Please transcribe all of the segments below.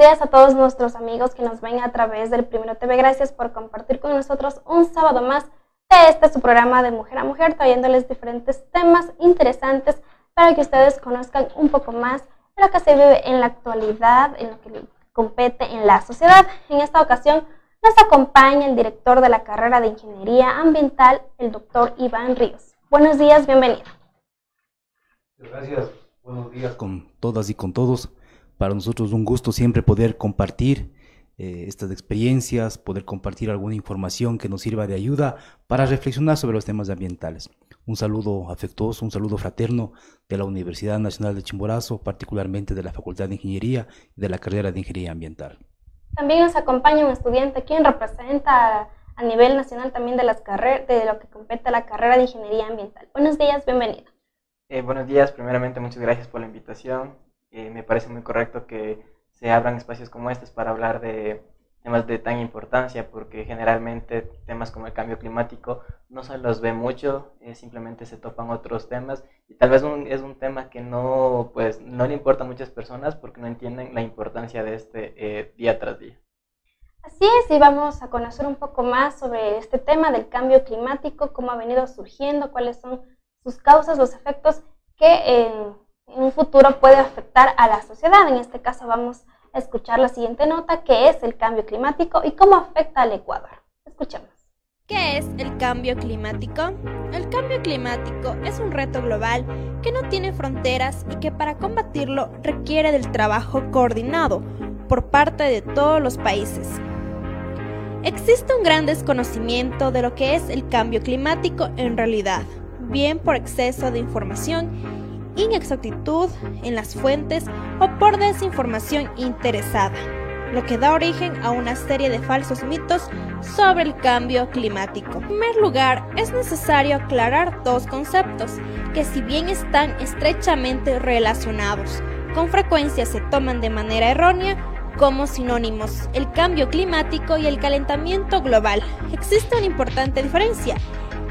Días a todos nuestros amigos que nos ven a través del Primero TV. Gracias por compartir con nosotros un sábado más de este su programa de Mujer a Mujer, trayéndoles diferentes temas interesantes para que ustedes conozcan un poco más de lo que se vive en la actualidad, en lo que compete en la sociedad. En esta ocasión nos acompaña el director de la carrera de Ingeniería Ambiental, el doctor Iván Ríos. Buenos días, bienvenido. Gracias, buenos días con todas y con todos. Para nosotros un gusto siempre poder compartir eh, estas experiencias, poder compartir alguna información que nos sirva de ayuda para reflexionar sobre los temas ambientales. Un saludo afectuoso, un saludo fraterno de la Universidad Nacional de Chimborazo, particularmente de la Facultad de Ingeniería y de la carrera de Ingeniería Ambiental. También nos acompaña un estudiante quien representa a nivel nacional también de, las de lo que compete a la carrera de Ingeniería Ambiental. Buenos días, bienvenido. Eh, buenos días, primeramente muchas gracias por la invitación. Eh, me parece muy correcto que se abran espacios como estos para hablar de temas de tan importancia, porque generalmente temas como el cambio climático no se los ve mucho, eh, simplemente se topan otros temas y tal vez es un tema que no, pues, no le importa a muchas personas porque no entienden la importancia de este eh, día tras día. Así es, y vamos a conocer un poco más sobre este tema del cambio climático, cómo ha venido surgiendo, cuáles son sus causas, los efectos que en un futuro puede afectar a la sociedad. En este caso vamos a escuchar la siguiente nota, que es el cambio climático y cómo afecta al Ecuador. Escuchemos. ¿Qué es el cambio climático? El cambio climático es un reto global que no tiene fronteras y que para combatirlo requiere del trabajo coordinado por parte de todos los países. Existe un gran desconocimiento de lo que es el cambio climático en realidad, bien por exceso de información inexactitud en las fuentes o por desinformación interesada, lo que da origen a una serie de falsos mitos sobre el cambio climático. En primer lugar, es necesario aclarar dos conceptos que si bien están estrechamente relacionados, con frecuencia se toman de manera errónea como sinónimos, el cambio climático y el calentamiento global. Existe una importante diferencia,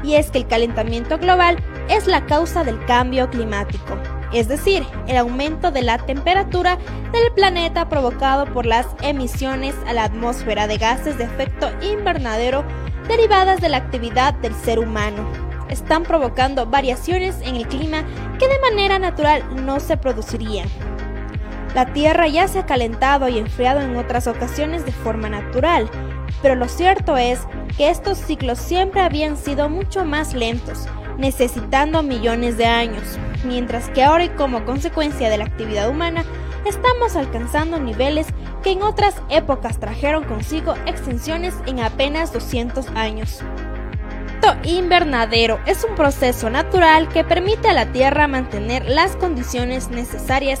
y es que el calentamiento global es la causa del cambio climático, es decir, el aumento de la temperatura del planeta provocado por las emisiones a la atmósfera de gases de efecto invernadero derivadas de la actividad del ser humano. Están provocando variaciones en el clima que de manera natural no se producirían. La Tierra ya se ha calentado y enfriado en otras ocasiones de forma natural, pero lo cierto es que estos ciclos siempre habían sido mucho más lentos, necesitando millones de años, mientras que ahora y como consecuencia de la actividad humana, estamos alcanzando niveles que en otras épocas trajeron consigo extinciones en apenas 200 años. El invernadero es un proceso natural que permite a la Tierra mantener las condiciones necesarias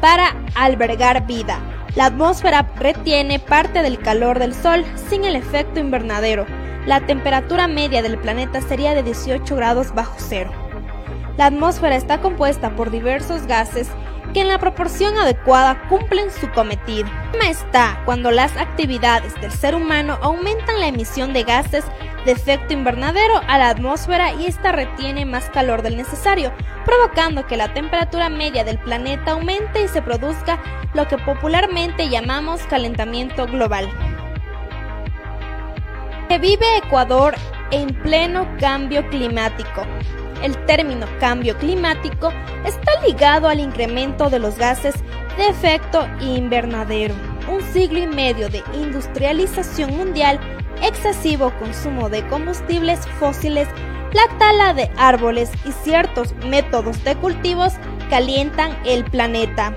para albergar vida. La atmósfera retiene parte del calor del Sol sin el efecto invernadero, la temperatura media del planeta sería de 18 grados bajo cero. La atmósfera está compuesta por diversos gases que en la proporción adecuada cumplen su cometido. El problema está cuando las actividades del ser humano aumentan la emisión de gases de efecto invernadero a la atmósfera y ésta retiene más calor del necesario, provocando que la temperatura media del planeta aumente y se produzca lo que popularmente llamamos calentamiento global vive Ecuador en pleno cambio climático. El término cambio climático está ligado al incremento de los gases de efecto invernadero, un siglo y medio de industrialización mundial, excesivo consumo de combustibles fósiles, la tala de árboles y ciertos métodos de cultivos calientan el planeta.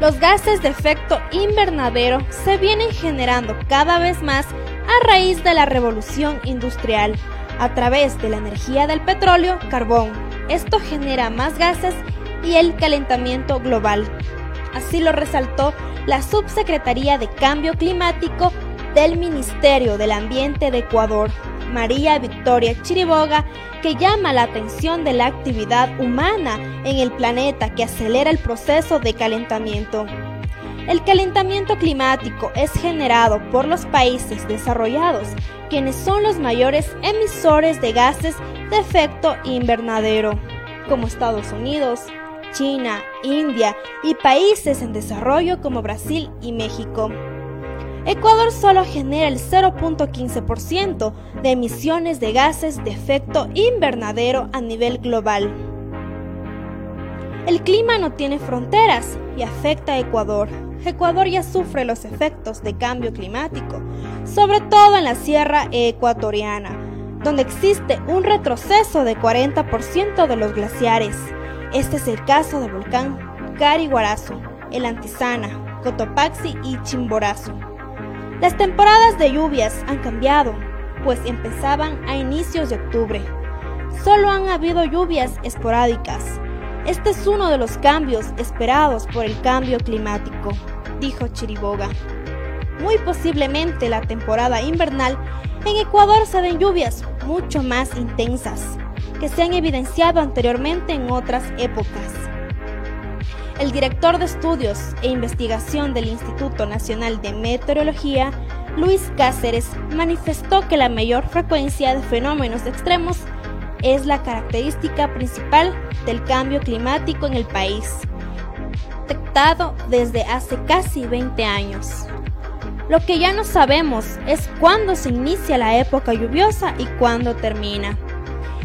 Los gases de efecto invernadero se vienen generando cada vez más a raíz de la revolución industrial a través de la energía del petróleo, carbón. Esto genera más gases y el calentamiento global. Así lo resaltó la Subsecretaría de Cambio Climático del Ministerio del Ambiente de Ecuador, María Victoria Chiriboga, que llama la atención de la actividad humana en el planeta que acelera el proceso de calentamiento. El calentamiento climático es generado por los países desarrollados, quienes son los mayores emisores de gases de efecto invernadero, como Estados Unidos, China, India y países en desarrollo como Brasil y México. Ecuador solo genera el 0.15% de emisiones de gases de efecto invernadero a nivel global. El clima no tiene fronteras y afecta a Ecuador. Ecuador ya sufre los efectos de cambio climático, sobre todo en la sierra ecuatoriana, donde existe un retroceso de 40% de los glaciares. Este es el caso del volcán Cariguarazo, el Antisana, Cotopaxi y Chimborazo. Las temporadas de lluvias han cambiado, pues empezaban a inicios de octubre. Solo han habido lluvias esporádicas. Este es uno de los cambios esperados por el cambio climático, dijo Chiriboga. Muy posiblemente la temporada invernal en Ecuador se den lluvias mucho más intensas, que se han evidenciado anteriormente en otras épocas. El director de estudios e investigación del Instituto Nacional de Meteorología, Luis Cáceres, manifestó que la mayor frecuencia de fenómenos extremos es la característica principal del cambio climático en el país, detectado desde hace casi 20 años. Lo que ya no sabemos es cuándo se inicia la época lluviosa y cuándo termina.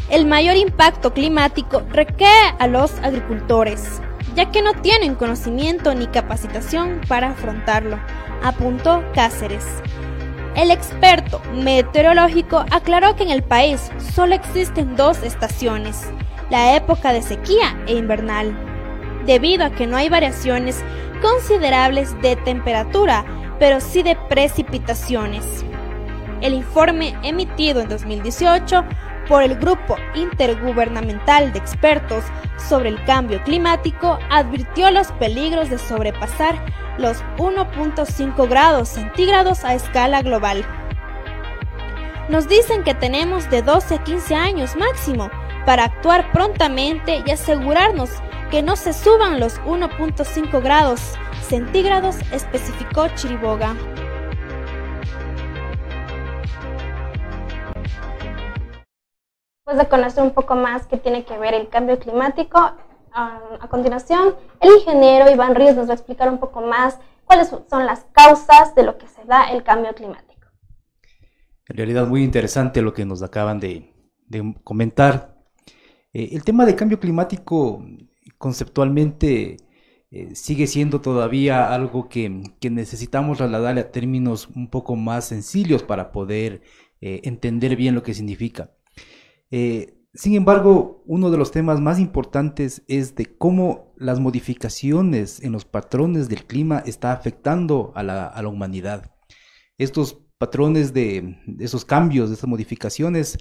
El mayor impacto climático recae a los agricultores, ya que no tienen conocimiento ni capacitación para afrontarlo, apuntó Cáceres. El experto meteorológico aclaró que en el país solo existen dos estaciones, la época de sequía e invernal, debido a que no hay variaciones considerables de temperatura, pero sí de precipitaciones. El informe emitido en 2018 por el Grupo Intergubernamental de Expertos sobre el Cambio Climático advirtió los peligros de sobrepasar los 1.5 grados centígrados a escala global. Nos dicen que tenemos de 12 a 15 años máximo para actuar prontamente y asegurarnos que no se suban los 1.5 grados centígrados, especificó Chiriboga. Después de conocer un poco más qué tiene que ver el cambio climático, a continuación el ingeniero Iván Ríos nos va a explicar un poco más cuáles son las causas de lo que se da el cambio climático. En realidad muy interesante lo que nos acaban de, comentar. Eh, el tema del cambio climático conceptualmente eh, sigue siendo todavía algo que, necesitamos trasladarle a términos un poco más sencillos para poder eh, entender bien lo que significa. Eh, sin embargo, uno de los temas más importantes es de cómo las modificaciones en los patrones del clima está afectando a la, humanidad. Estos patrones de, esos cambios, de estas modificaciones,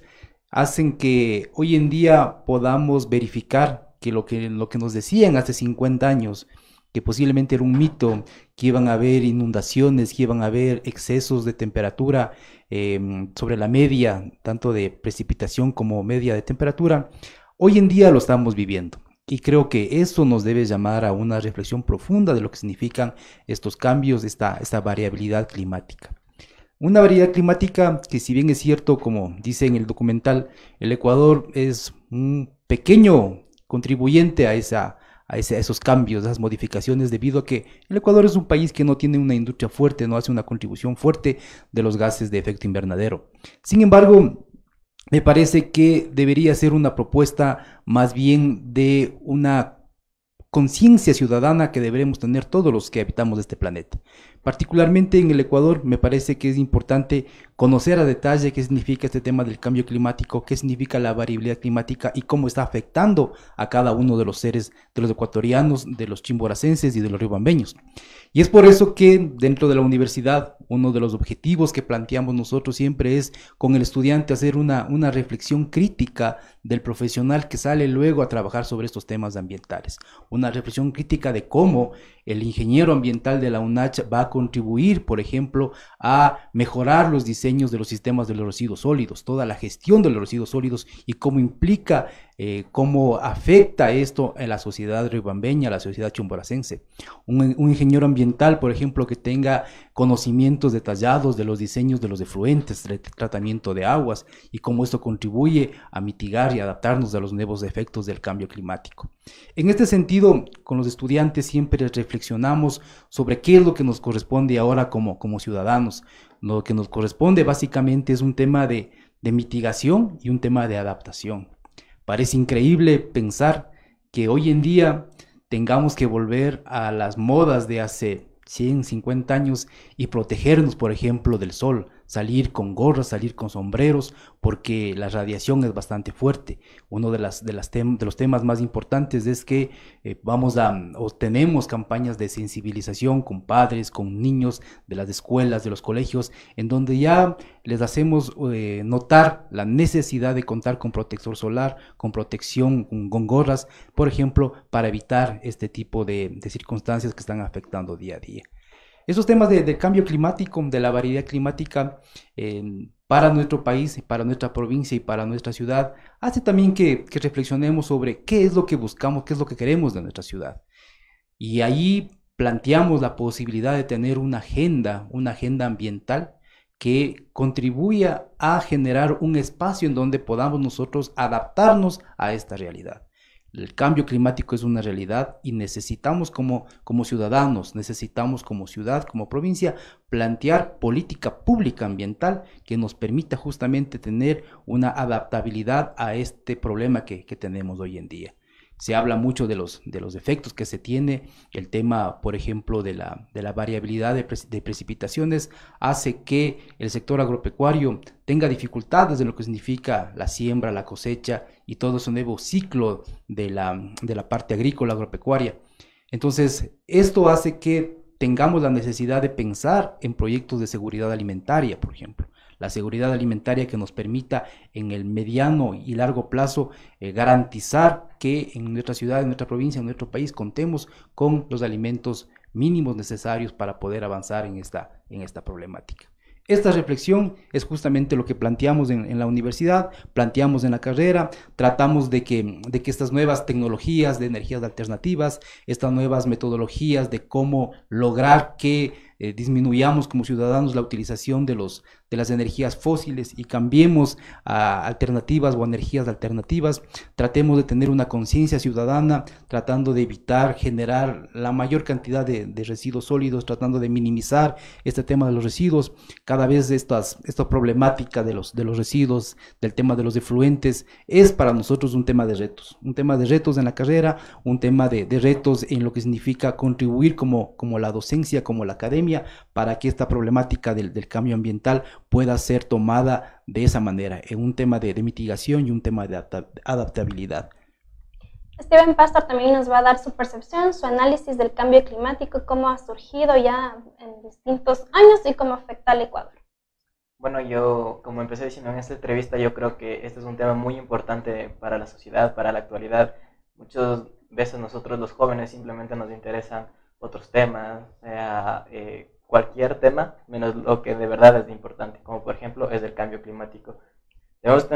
hacen que hoy en día podamos verificar que lo que, lo que nos decían hace 50 años, que posiblemente era un mito, que iban a haber inundaciones, que iban a haber excesos de temperatura em, sobre la media, tanto de precipitación como media de temperatura, hoy en día lo estamos viviendo. Y creo que eso nos debe llamar a una reflexión profunda de lo que significan estos cambios, esta, esta variabilidad climática. Una variabilidad climática que si bien es cierto, como dice en el documental, el Ecuador es un pequeño contribuyente a esa, a, esos cambios, a esas modificaciones, debido a que el Ecuador es un país que no tiene una industria fuerte, no hace una contribución fuerte de los gases de efecto invernadero. Sin embargo, me parece que debería ser una propuesta más bien de una conciencia ciudadana que deberemos tener todos los que habitamos este planeta. Particularmente en el Ecuador me parece que es importante conocer a detalle qué significa este tema del cambio climático, qué significa la variabilidad climática y cómo está afectando a cada uno de los seres, de los ecuatorianos, de los chimboracenses y de los riobambeños. Y es por eso que dentro de la universidad uno de los objetivos que planteamos nosotros siempre es con el estudiante hacer una, una reflexión crítica del profesional que sale luego a trabajar sobre estos temas ambientales. Una reflexión crítica de cómo el ingeniero ambiental de la UNACH va a contribuir, por ejemplo, a mejorar los diseños de los sistemas de los residuos sólidos, toda la gestión de los residuos sólidos y cómo implica eh, cómo afecta esto en la sociedad ribambeña, la sociedad chumboracense. Un, ingeniero ambiental, por ejemplo, que tenga conocimientos detallados de los diseños de los efluentes, del tratamiento de aguas y cómo esto contribuye a mitigar y adaptarnos a los nuevos efectos del cambio climático. En este sentido, con los estudiantes siempre reflexionamos sobre qué es lo que nos corresponde ahora como, como ciudadanos. Lo que nos corresponde básicamente es un tema de, de mitigación y un tema de adaptación. Parece increíble pensar que hoy en día tengamos que volver a las modas de hace 100, 50 años y protegernos, por ejemplo, del sol, salir con gorras, salir con sombreros, porque la radiación es bastante fuerte. Uno de, las, de, las de los temas más importantes es que eh, vamos a, o tenemos campañas de sensibilización con padres, con niños de las escuelas, de los colegios, en donde ya les hacemos eh, notar la necesidad de contar con protector solar, con protección, con, gorras, por ejemplo, para evitar este tipo de circunstancias que están afectando día a día. Esos temas de, cambio climático, de la variedad climática para nuestro país, para nuestra provincia y para nuestra ciudad, hace también que, reflexionemos sobre qué es lo que buscamos, qué es lo que queremos de nuestra ciudad. Y ahí planteamos la posibilidad de tener una agenda, una agenda ambiental que contribuya a generar un espacio en donde podamos nosotros adaptarnos a esta realidad. El cambio climático es una realidad y necesitamos como, como ciudadanos, necesitamos como ciudad, como provincia, plantear política pública ambiental que nos permita justamente tener una adaptabilidad a este problema que tenemos hoy en día se habla mucho de los, de los efectos que se tiene. El tema, por ejemplo, de la, de la variabilidad de, precipitaciones hace que el sector agropecuario tenga dificultades en lo que significa la siembra, la cosecha y todo ese nuevo ciclo de la, de la parte agrícola agropecuaria. Entonces, esto hace que tengamos la necesidad de pensar en proyectos de seguridad alimentaria, por ejemplo la seguridad alimentaria que nos permita en el mediano y largo plazo eh, garantizar que en nuestra ciudad, en nuestra provincia, en nuestro país contemos con los alimentos mínimos necesarios para poder avanzar en esta, en esta problemática. Esta reflexión es justamente lo que planteamos en, la universidad, planteamos en la carrera, tratamos de que, de que estas nuevas tecnologías de energías alternativas, estas nuevas metodologías de cómo lograr que eh, disminuyamos como ciudadanos la utilización de, los, de las energías fósiles y cambiemos a alternativas o energías alternativas, tratemos de tener una conciencia ciudadana, tratando de evitar generar la mayor cantidad de, residuos sólidos, tratando de minimizar este tema de los residuos. Cada vez estas, esta problemática de los, de los residuos, del tema de los efluentes, es para nosotros un tema de retos, un tema de retos en la carrera, un tema de, de retos en lo que significa contribuir como, como la docencia, como la academia, para que esta problemática del, cambio ambiental pueda ser tomada de esa manera, en un tema de, mitigación y un tema de adaptabilidad. Steven Pastor también nos va a dar su percepción, su análisis del cambio climático, cómo ha surgido ya en distintos años y cómo afecta al Ecuador. Bueno, yo, como empecé diciendo en esta entrevista, yo creo que este es un tema muy importante para la sociedad, para la actualidad. Muchas veces nosotros los jóvenes simplemente nos interesan otros temas, sea eh, cualquier tema, menos lo que de verdad es importante, como por ejemplo es el cambio climático. Debemos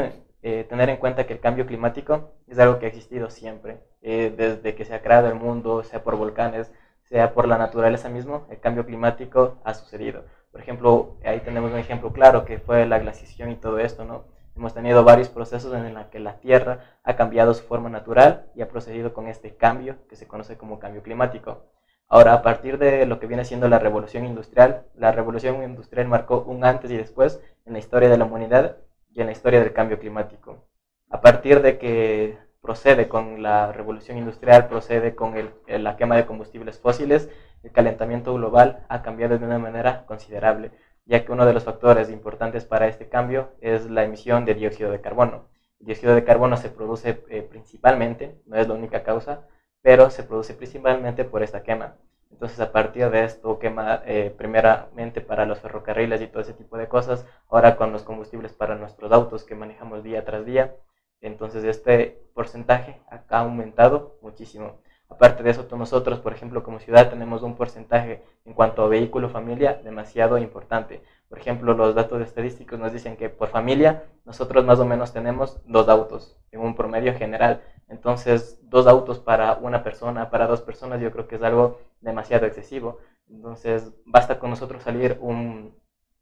eh, tener en cuenta que el cambio climático es algo que ha existido siempre, eh, desde que se ha creado el mundo, sea por volcanes, sea por la naturaleza mismo, el cambio climático ha sucedido. Por ejemplo, ahí tenemos un ejemplo claro que fue la glaciación y todo esto, ¿no? Hemos tenido varios procesos en los que la Tierra ha cambiado su forma natural y ha procedido con este cambio que se conoce como cambio climático. Ahora, a partir de lo que viene siendo la revolución industrial, la revolución industrial marcó un antes y después en la historia de la humanidad y en la historia del cambio climático. A partir de que procede con la revolución industrial, procede con la quema de combustibles fósiles, el calentamiento global ha cambiado de una manera considerable, ya que uno de los factores importantes para este cambio es la emisión de dióxido de carbono. Dióxido de carbono se produce eh, principalmente, no es la única causa, pero se produce principalmente por esta quema. Entonces, a partir de esto, quema eh, primeramente para los ferrocarriles y todo ese tipo de cosas, ahora con los combustibles para nuestros autos que manejamos día tras día. Entonces, este porcentaje ha aumentado muchísimo. Aparte de eso, nosotros, por ejemplo, como ciudad tenemos un porcentaje en cuanto a vehículo familia demasiado importante. Por ejemplo, los datos estadísticos nos dicen que por familia nosotros más o menos tenemos dos autos en un promedio general. Entonces, dos autos para una persona, para dos personas, yo creo que es algo demasiado excesivo. Entonces, basta con nosotros salir un,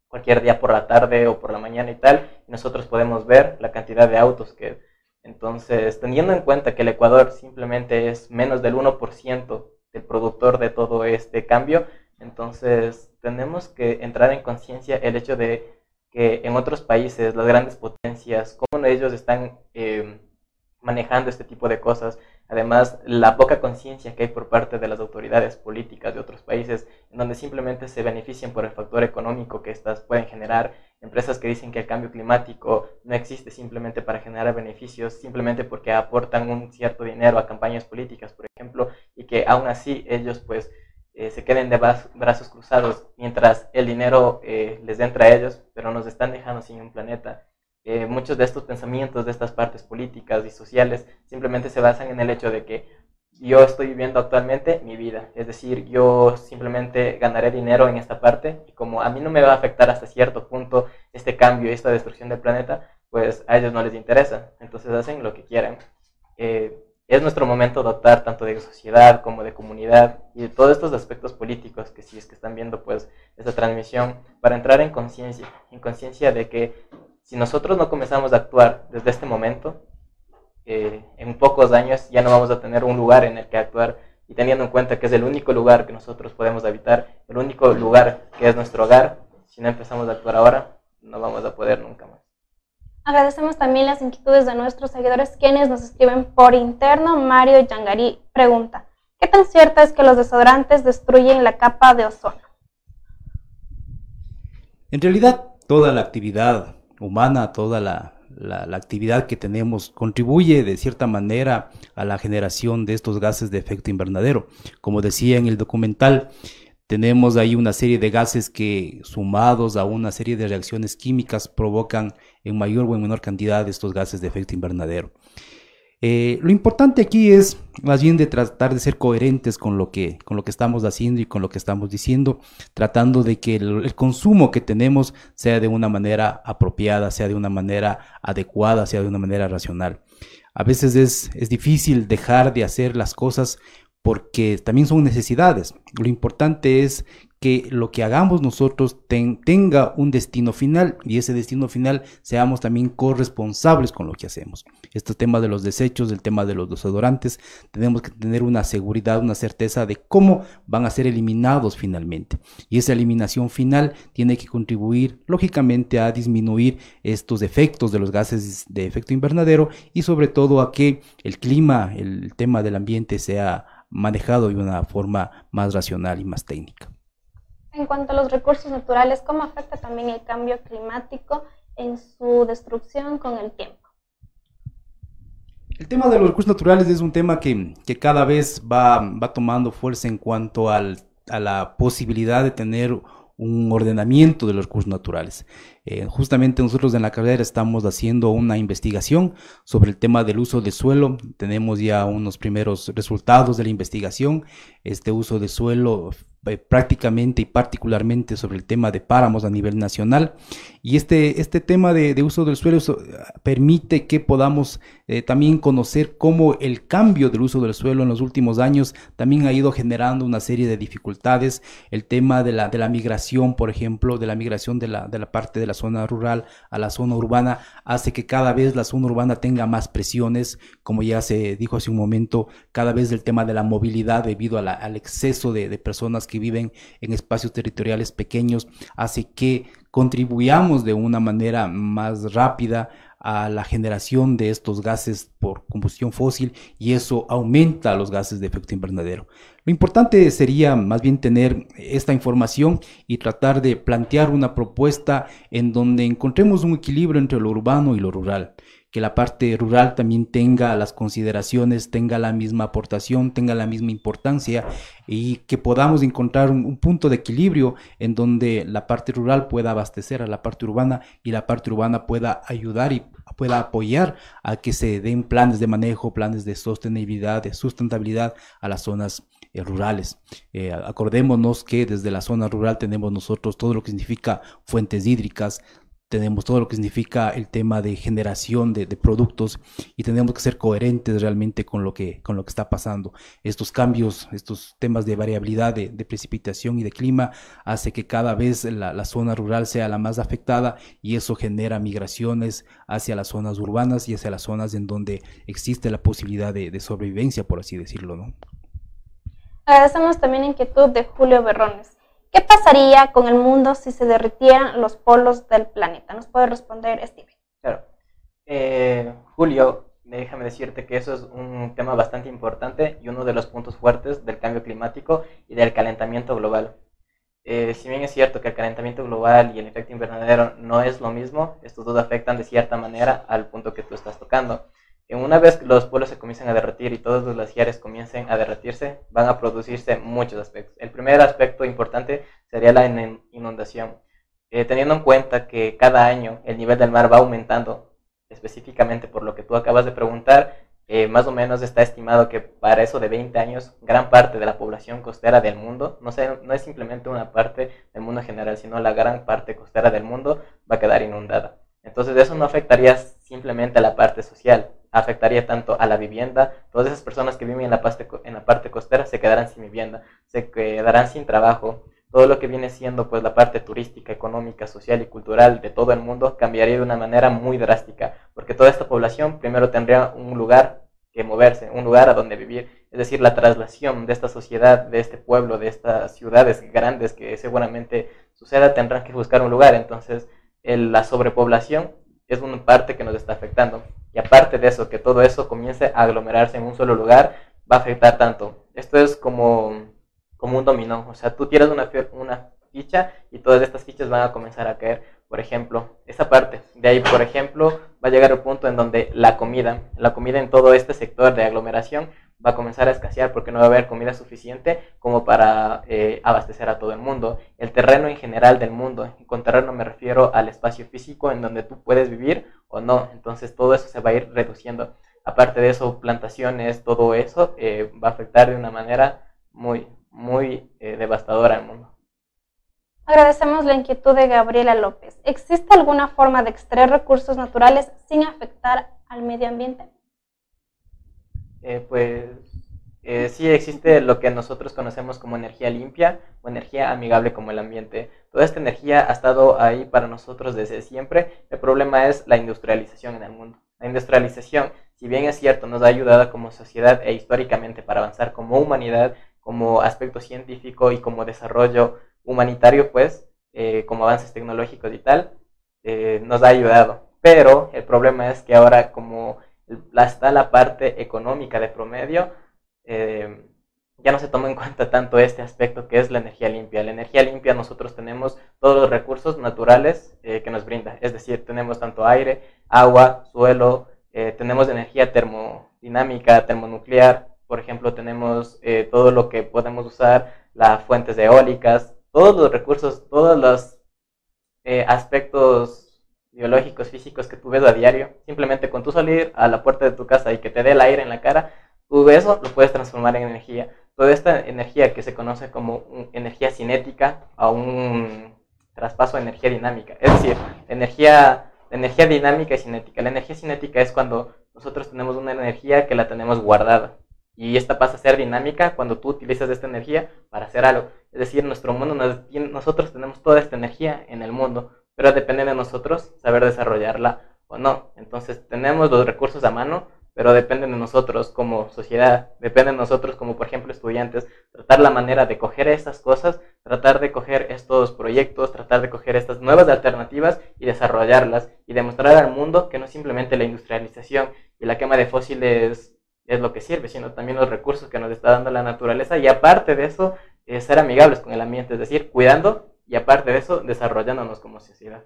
cualquier día por la tarde o por la mañana y tal, y nosotros podemos ver la cantidad de autos que... Entonces, teniendo en cuenta que el Ecuador simplemente es menos del 1% del productor de todo este cambio, entonces tenemos que entrar en conciencia el hecho de que en otros países, las grandes potencias, cómo ellos están eh, manejando este tipo de cosas, Además, la poca conciencia que hay por parte de las autoridades políticas de otros países, en donde simplemente se benefician por el factor económico que estas pueden generar, empresas que dicen que el cambio climático no existe simplemente para generar beneficios, simplemente porque aportan un cierto dinero a campañas políticas, por ejemplo, y que aún así ellos pues eh, se queden de brazos cruzados mientras el dinero eh, les entra a ellos, pero nos están dejando sin un planeta eh, muchos de estos pensamientos, de estas partes políticas y sociales, simplemente se basan en el hecho de que yo estoy viviendo actualmente mi vida. Es decir, yo simplemente ganaré dinero en esta parte y como a mí no me va a afectar hasta cierto punto este cambio, esta destrucción del planeta, pues a ellos no les interesa. Entonces hacen lo que quieren. Eh, es nuestro momento de optar tanto de sociedad como de comunidad y de todos estos aspectos políticos que si es que están viendo pues esta transmisión para entrar en conciencia, en conciencia de que si nosotros no comenzamos a actuar desde este momento, eh, en pocos años ya no vamos a tener un lugar en el que actuar y teniendo en cuenta que es el único lugar que nosotros podemos habitar, el único lugar que es nuestro hogar, si no empezamos a actuar ahora, no vamos a poder nunca más. Agradecemos también las inquietudes de nuestros seguidores quienes nos escriben por interno. Mario Yangarí pregunta, ¿qué tan cierto es que los desodorantes destruyen la capa de ozono? En realidad, toda la actividad humana, toda la, actividad que tenemos contribuye de cierta manera a la generación de estos gases de efecto invernadero. Como decía en el documental, tenemos ahí una serie de gases que sumados a una serie de reacciones químicas provocan en mayor o en menor cantidad estos gases de efecto invernadero. Eh, lo importante aquí es más bien de tratar de ser coherentes con lo que, con lo que estamos haciendo y con lo que estamos diciendo, tratando de que el, consumo que tenemos sea de una manera apropiada, sea de una manera adecuada, sea de una manera racional. A veces es, es difícil dejar de hacer las cosas porque también son necesidades. Lo importante es que lo que hagamos nosotros tenga un destino final y ese destino final seamos también corresponsables con lo que hacemos. Este tema de los desechos, el tema de los desodorantes, tenemos que tener una seguridad, una certeza de cómo van a ser eliminados finalmente. Y esa eliminación final tiene que contribuir lógicamente a disminuir estos efectos de los gases de efecto invernadero y sobre todo a que el clima, el tema del ambiente sea manejado de una forma más racional y más técnica. En cuanto a los recursos naturales, ¿cómo afecta también el cambio climático en su destrucción con el tiempo? El tema de los recursos naturales es un tema que, cada vez va, va, tomando fuerza en cuanto a la posibilidad de tener un ordenamiento de los recursos naturales. Eh, justamente nosotros en la carrera estamos haciendo una investigación sobre el tema del uso de suelo. Tenemos ya unos primeros resultados de la investigación. Este uso de suelo eh, prácticamente y particularmente sobre el tema de páramos a nivel nacional. Y este, este tema de, uso del suelo permite que podamos eh, también conocer cómo el cambio del uso del suelo en los últimos años también ha ido generando una serie de dificultades. El tema de la, de la migración, por ejemplo, de la migración de la, de la parte de la zona rural a la zona urbana, hace que cada vez la zona urbana tenga más presiones, como ya se dijo hace un momento, cada vez el tema de la movilidad debido al exceso de, de personas que viven en espacios territoriales pequeños hace que contribuyamos de una manera más rápida a la generación de estos gases por combustión fósil y eso aumenta los gases de efecto invernadero. Lo importante sería más bien tener esta información y tratar de plantear una propuesta en donde encontremos un equilibrio entre lo urbano y lo rural. Que la parte rural también tenga las consideraciones, tenga la misma aportación, tenga la misma importancia y que podamos encontrar un, punto de equilibrio en donde la parte rural pueda abastecer a la parte urbana y la parte urbana pueda ayudar y pueda apoyar a que se den planes de manejo, planes de sostenibilidad, de sustentabilidad a las zonas eh, rurales. Eh, acordémonos que desde la zona rural tenemos nosotros todo lo que significa fuentes hídricas, tenemos todo lo que significa el tema de generación de, productos y tenemos que ser coherentes realmente con lo que, con lo que está pasando. Estos cambios, estos temas de variabilidad de, precipitación y de clima hace que cada vez la, zona rural sea la más afectada y eso genera migraciones hacia las zonas urbanas y hacia las zonas en donde existe la posibilidad de, de sobrevivencia, por así decirlo, ¿no? Agradecemos también la inquietud de Julio Berrones. ¿Qué pasaría con el mundo si se derritieran los polos del planeta? ¿Nos puede responder Steve? Claro. Eh, Julio, déjame decirte que eso es un tema bastante importante y uno de los puntos fuertes del cambio climático y del calentamiento global. Eh, si bien es cierto que el calentamiento global y el efecto invernadero no es lo mismo, estos dos afectan de cierta manera al punto que tú estás tocando una vez que los polos se comiencen a derretir y todos los glaciares comiencen a derretirse, van a producirse muchos aspectos. El primer aspecto importante sería la inundación. Eh, teniendo en cuenta que cada año el nivel del mar va aumentando, específicamente por lo que tú acabas de preguntar, eh, más o menos está estimado que para eso de 20 años, gran parte de la población costera del mundo, no, sé, no es simplemente una parte del mundo general, sino la gran parte costera del mundo va a quedar inundada. Entonces eso no afectaría simplemente a la parte social, afectaría tanto a la vivienda, todas esas personas que viven en la, parte, en la parte costera se quedarán sin vivienda, se quedarán sin trabajo, todo lo que viene siendo pues la parte turística, económica, social y cultural de todo el mundo cambiaría de una manera muy drástica, porque toda esta población primero tendría un lugar que moverse, un lugar a donde vivir, es decir, la traslación de esta sociedad, de este pueblo, de estas ciudades grandes que seguramente suceda, tendrán que buscar un lugar, entonces la sobrepoblación es una parte que nos está afectando. Y aparte de eso, que todo eso comience a aglomerarse en un solo lugar, va a afectar tanto. Esto es como, como un dominó. O sea, tú tiras una, una ficha y todas estas fichas van a comenzar a caer. Por ejemplo, esa parte. De ahí, por ejemplo, va a llegar el punto en donde la comida, la comida en todo este sector de aglomeración va a comenzar a escasear porque no va a haber comida suficiente como para eh, abastecer a todo el mundo. El terreno en general del mundo, y con terreno me refiero al espacio físico en donde tú puedes vivir o no, entonces todo eso se va a ir reduciendo. Aparte de eso, plantaciones, todo eso eh, va a afectar de una manera muy, muy eh, devastadora al mundo. Agradecemos la inquietud de Gabriela López. ¿Existe alguna forma de extraer recursos naturales sin afectar al medio ambiente? Eh, pues eh, sí existe lo que nosotros conocemos como energía limpia o energía amigable como el ambiente. Toda esta energía ha estado ahí para nosotros desde siempre. El problema es la industrialización en el mundo. La industrialización, si bien es cierto, nos ha ayudado como sociedad e históricamente para avanzar como humanidad, como aspecto científico y como desarrollo humanitario, pues, eh, como avances tecnológicos y tal, nos ha ayudado. Pero el problema es que ahora como está la parte económica de promedio, eh, ya no se toma en cuenta tanto este aspecto que es la energía limpia. La energía limpia nosotros tenemos todos los recursos naturales eh, que nos brinda, es decir, tenemos tanto aire, agua, suelo, eh, tenemos energía termodinámica, termonuclear, por ejemplo, tenemos todo lo que podemos usar, las fuentes eólicas, todos los recursos, todos los aspectos biológicos, físicos que tú ves a diario, simplemente con tú salir a la puerta de tu casa y que te dé el aire en la cara, tú eso lo puedes transformar en energía. Toda esta energía que se conoce como energía cinética a un traspaso de energía dinámica. Es decir, energía, energía dinámica y cinética. La energía cinética es cuando nosotros tenemos una energía que la tenemos guardada. Y esta pasa a ser dinámica cuando tú utilizas esta energía para hacer algo. Es decir, nuestro mundo, nosotros tenemos toda esta energía en el mundo pero depende de nosotros saber desarrollarla o no. Entonces tenemos los recursos a mano, pero depende de nosotros como sociedad, depende de nosotros como por ejemplo estudiantes, tratar la manera de coger estas cosas, tratar de coger estos proyectos, tratar de coger estas nuevas alternativas y desarrollarlas y demostrar al mundo que no simplemente la industrialización y la quema de fósiles es lo que sirve, sino también los recursos que nos está dando la naturaleza y aparte de eso, eh, ser amigables con el ambiente, es decir, cuidando y aparte de eso, desarrollándonos como sociedad.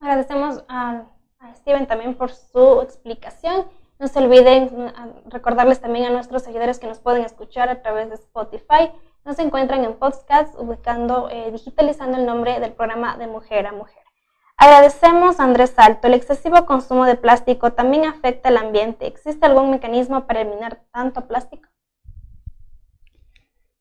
Agradecemos a a Steven también por su explicación. No se olviden recordarles también a nuestros seguidores que nos pueden escuchar a través de Spotify. Nos encuentran en podcast ubicando, eh, digitalizando el nombre del programa de Mujer a Mujer. Agradecemos a Andrés Salto. El excesivo consumo de plástico también afecta al ambiente. ¿Existe algún mecanismo para eliminar tanto plástico?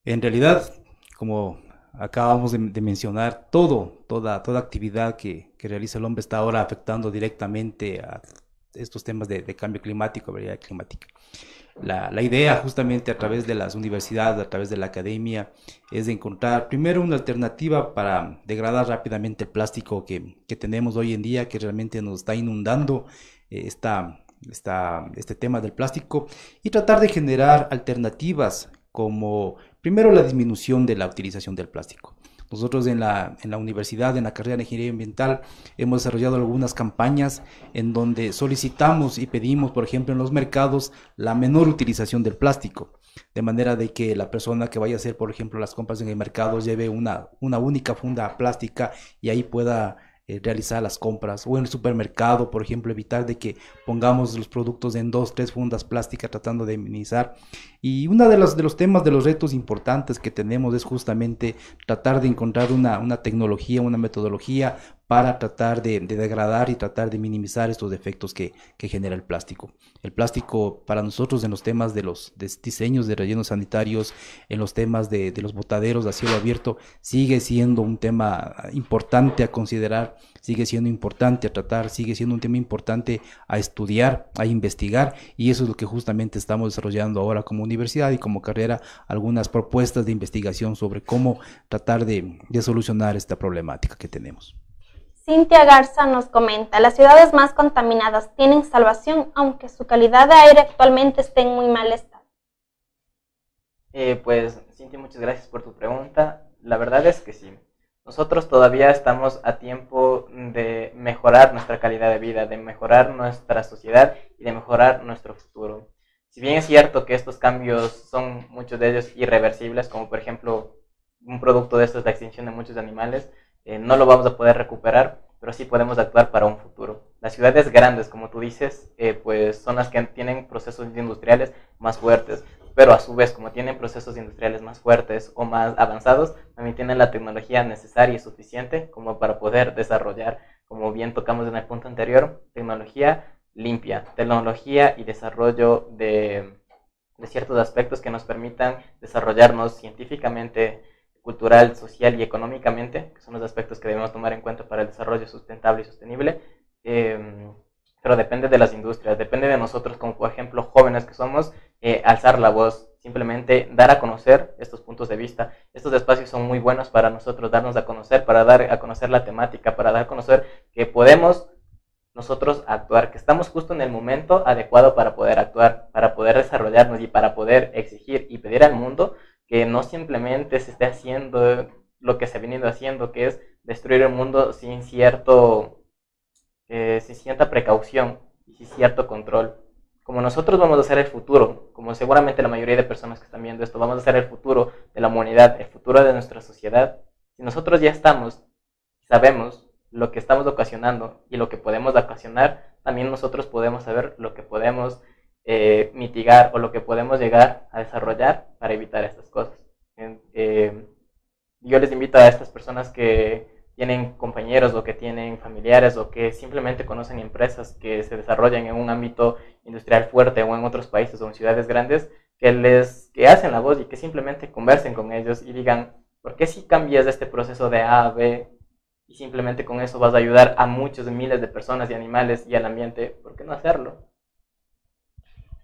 En realidad, como acabamos de, mencionar, todo, toda, toda actividad que, que realiza el hombre está ahora afectando directamente a estos temas de, cambio climático, variedad climática. La, idea justamente a través de las universidades, a través de la academia, es de encontrar primero una alternativa para degradar rápidamente el plástico que, que tenemos hoy en día, que realmente nos está inundando eh, este tema del plástico, y tratar de generar alternativas como primero la disminución de la utilización del plástico. Nosotros en la, en la universidad, en la carrera de Ingeniería Ambiental, hemos desarrollado algunas campañas en donde solicitamos y pedimos, por ejemplo, en los mercados, la menor utilización del plástico de manera de que la persona que vaya a hacer, por ejemplo, las compras en el mercado lleve una, una única funda plástica y ahí pueda eh, realizar las compras o en el supermercado, por ejemplo, evitar de que pongamos los productos en dos, tres fundas plásticas tratando de minimizar. Y uno de los, de los temas, de los retos importantes que tenemos es justamente tratar de encontrar una, una tecnología, una metodología para tratar de, degradar y tratar de minimizar estos efectos que, genera el plástico. El plástico para nosotros en los temas de los diseños de rellenos sanitarios, en los temas de, de los botaderos a cielo abierto, sigue siendo un tema importante a considerar, sigue siendo importante a tratar, sigue siendo un tema importante a estudiar, a investigar y eso es lo que justamente estamos desarrollando ahora como universidad y como carrera, algunas propuestas de investigación sobre cómo tratar de solucionar esta problemática que tenemos. Cintia Garza nos comenta, las ciudades más contaminadas tienen salvación, aunque su calidad de aire actualmente esté en muy mal estado. Eh, pues, Cintia, muchas gracias por tu pregunta. La verdad es que sí. Nosotros todavía estamos a tiempo de mejorar nuestra calidad de vida, de mejorar nuestra sociedad y de mejorar nuestro futuro. Si bien es cierto que estos cambios son muchos de ellos irreversibles, como por ejemplo un producto de esto es la extinción de muchos animales, eh, no lo vamos a poder recuperar, pero sí podemos actuar para un futuro. Las ciudades grandes, como tú dices, eh, pues son las que tienen procesos industriales más fuertes, pero a su vez, como tienen procesos industriales más fuertes o más avanzados, también tienen la tecnología necesaria y suficiente como para poder desarrollar, como bien tocamos en el punto anterior, tecnología limpia, tecnología y desarrollo de, de ciertos aspectos que nos permitan desarrollarnos científicamente, cultural, social y económicamente, que son los aspectos que debemos tomar en cuenta para el desarrollo sustentable y sostenible. Em, pero depende de las industrias, depende de nosotros como por ejemplo jóvenes que somos, eh, alzar la voz, simplemente dar a conocer estos puntos de vista. Estos espacios son muy buenos para nosotros darnos a conocer, para dar a conocer la temática, para dar a conocer que podemos nosotros actuar, que estamos justo en el momento adecuado para poder actuar, para poder desarrollarnos y para poder exigir y pedir al mundo que no simplemente se esté haciendo lo que se ha venido haciendo, que es destruir el mundo sin cierto, eh, sin cierta precaución y sin cierto control. Como nosotros vamos a ser el futuro, como seguramente la mayoría de personas que están viendo esto, vamos a ser el futuro de la humanidad, el futuro de nuestra sociedad. Si nosotros ya estamos, sabemos lo que estamos ocasionando y lo que podemos ocasionar, también nosotros podemos saber lo que podemos eh, mitigar o lo que podemos llegar a desarrollar para evitar estas cosas. Eh, yo les invito a estas personas que tienen compañeros o que tienen familiares o que simplemente conocen empresas que se desarrollan en un ámbito industrial fuerte o en otros países o en ciudades grandes, que les que hacen la voz y que simplemente conversen con ellos y digan, ¿por qué si cambias este proceso de A a B y simplemente con eso vas a ayudar a muchos miles de personas y animales y al ambiente? ¿Por qué no hacerlo?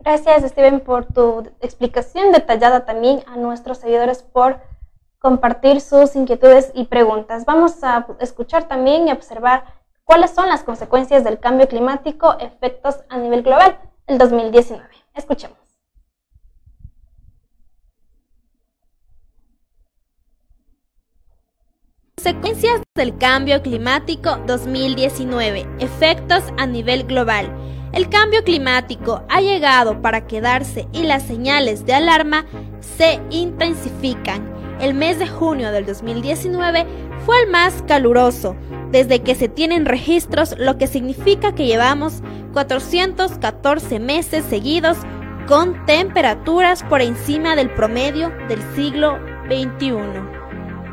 Gracias, Steven, por tu explicación detallada también a nuestros seguidores por compartir sus inquietudes y preguntas. Vamos a escuchar también y observar cuáles son las consecuencias del cambio climático, efectos a nivel global, el 2019. Escuchemos. Consecuencias del cambio climático 2019, efectos a nivel global. El cambio climático ha llegado para quedarse y las señales de alarma se intensifican. el mes de junio del 2019 fue el más caluroso desde que se tienen registros, lo que significa que llevamos 414 meses seguidos con temperaturas por encima del promedio del siglo XXI.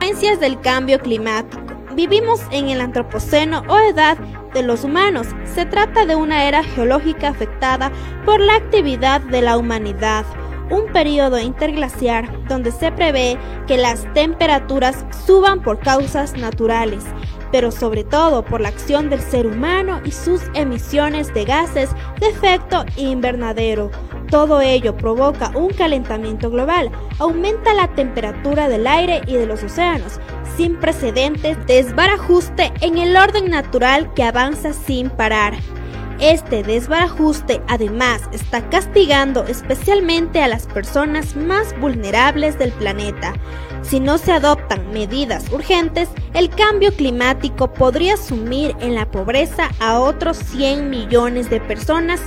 Consecuencias del cambio climático. Vivimos en el Antropoceno o edad de los humanos. Se trata de una era geológica afectada por la actividad de la humanidad, un periodo interglaciar donde se prevé que las temperaturas suban por causas naturales, pero sobre todo por la acción del ser humano y sus emisiones de gases de efecto invernadero. Todo ello provoca un calentamiento global, aumenta la temperatura del aire y de los océanos, sin precedentes, desbarajuste en el orden natural que avanza sin parar. Este desbarajuste además está castigando especialmente a las personas más vulnerables del planeta. Si no se adoptan medidas urgentes, el cambio climático podría sumir en la pobreza a otros 100 millones de personas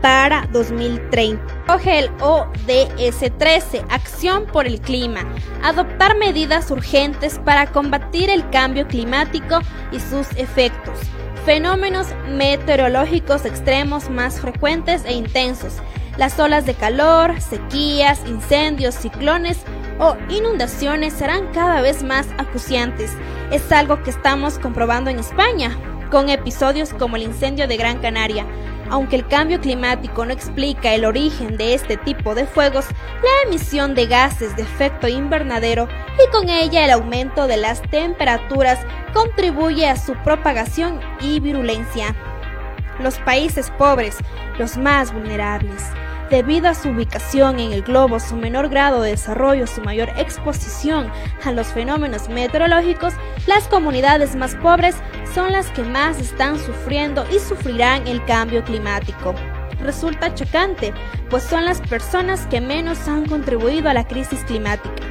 para 2030. Coge el ODS 13, Acción por el Clima, adoptar medidas urgentes para combatir el cambio climático y sus efectos. Fenómenos meteorológicos extremos más frecuentes e intensos, las olas de calor, sequías, incendios, ciclones o inundaciones serán cada vez más acuciantes. Es algo que estamos comprobando en España, con episodios como el incendio de Gran Canaria. Aunque el cambio climático no explica el origen de este tipo de fuegos, la emisión de gases de efecto invernadero y con ella el aumento de las temperaturas contribuye a su propagación y virulencia. Los países pobres, los más vulnerables, debido a su ubicación en el globo, su menor grado de desarrollo, su mayor exposición a los fenómenos meteorológicos, las comunidades más pobres son las que más están sufriendo y sufrirán el cambio climático. Resulta chocante, pues son las personas que menos han contribuido a la crisis climática.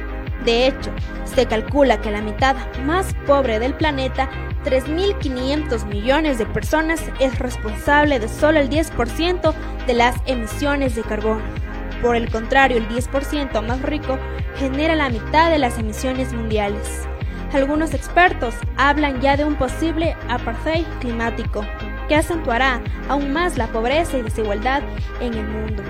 De hecho, se calcula que la mitad más pobre del planeta 3.500 millones de personas es responsable de solo el 10% de las emisiones de carbono. Por el contrario, el 10% más rico genera la mitad de las emisiones mundiales. Algunos expertos hablan ya de un posible apartheid climático, que acentuará aún más la pobreza y desigualdad en el mundo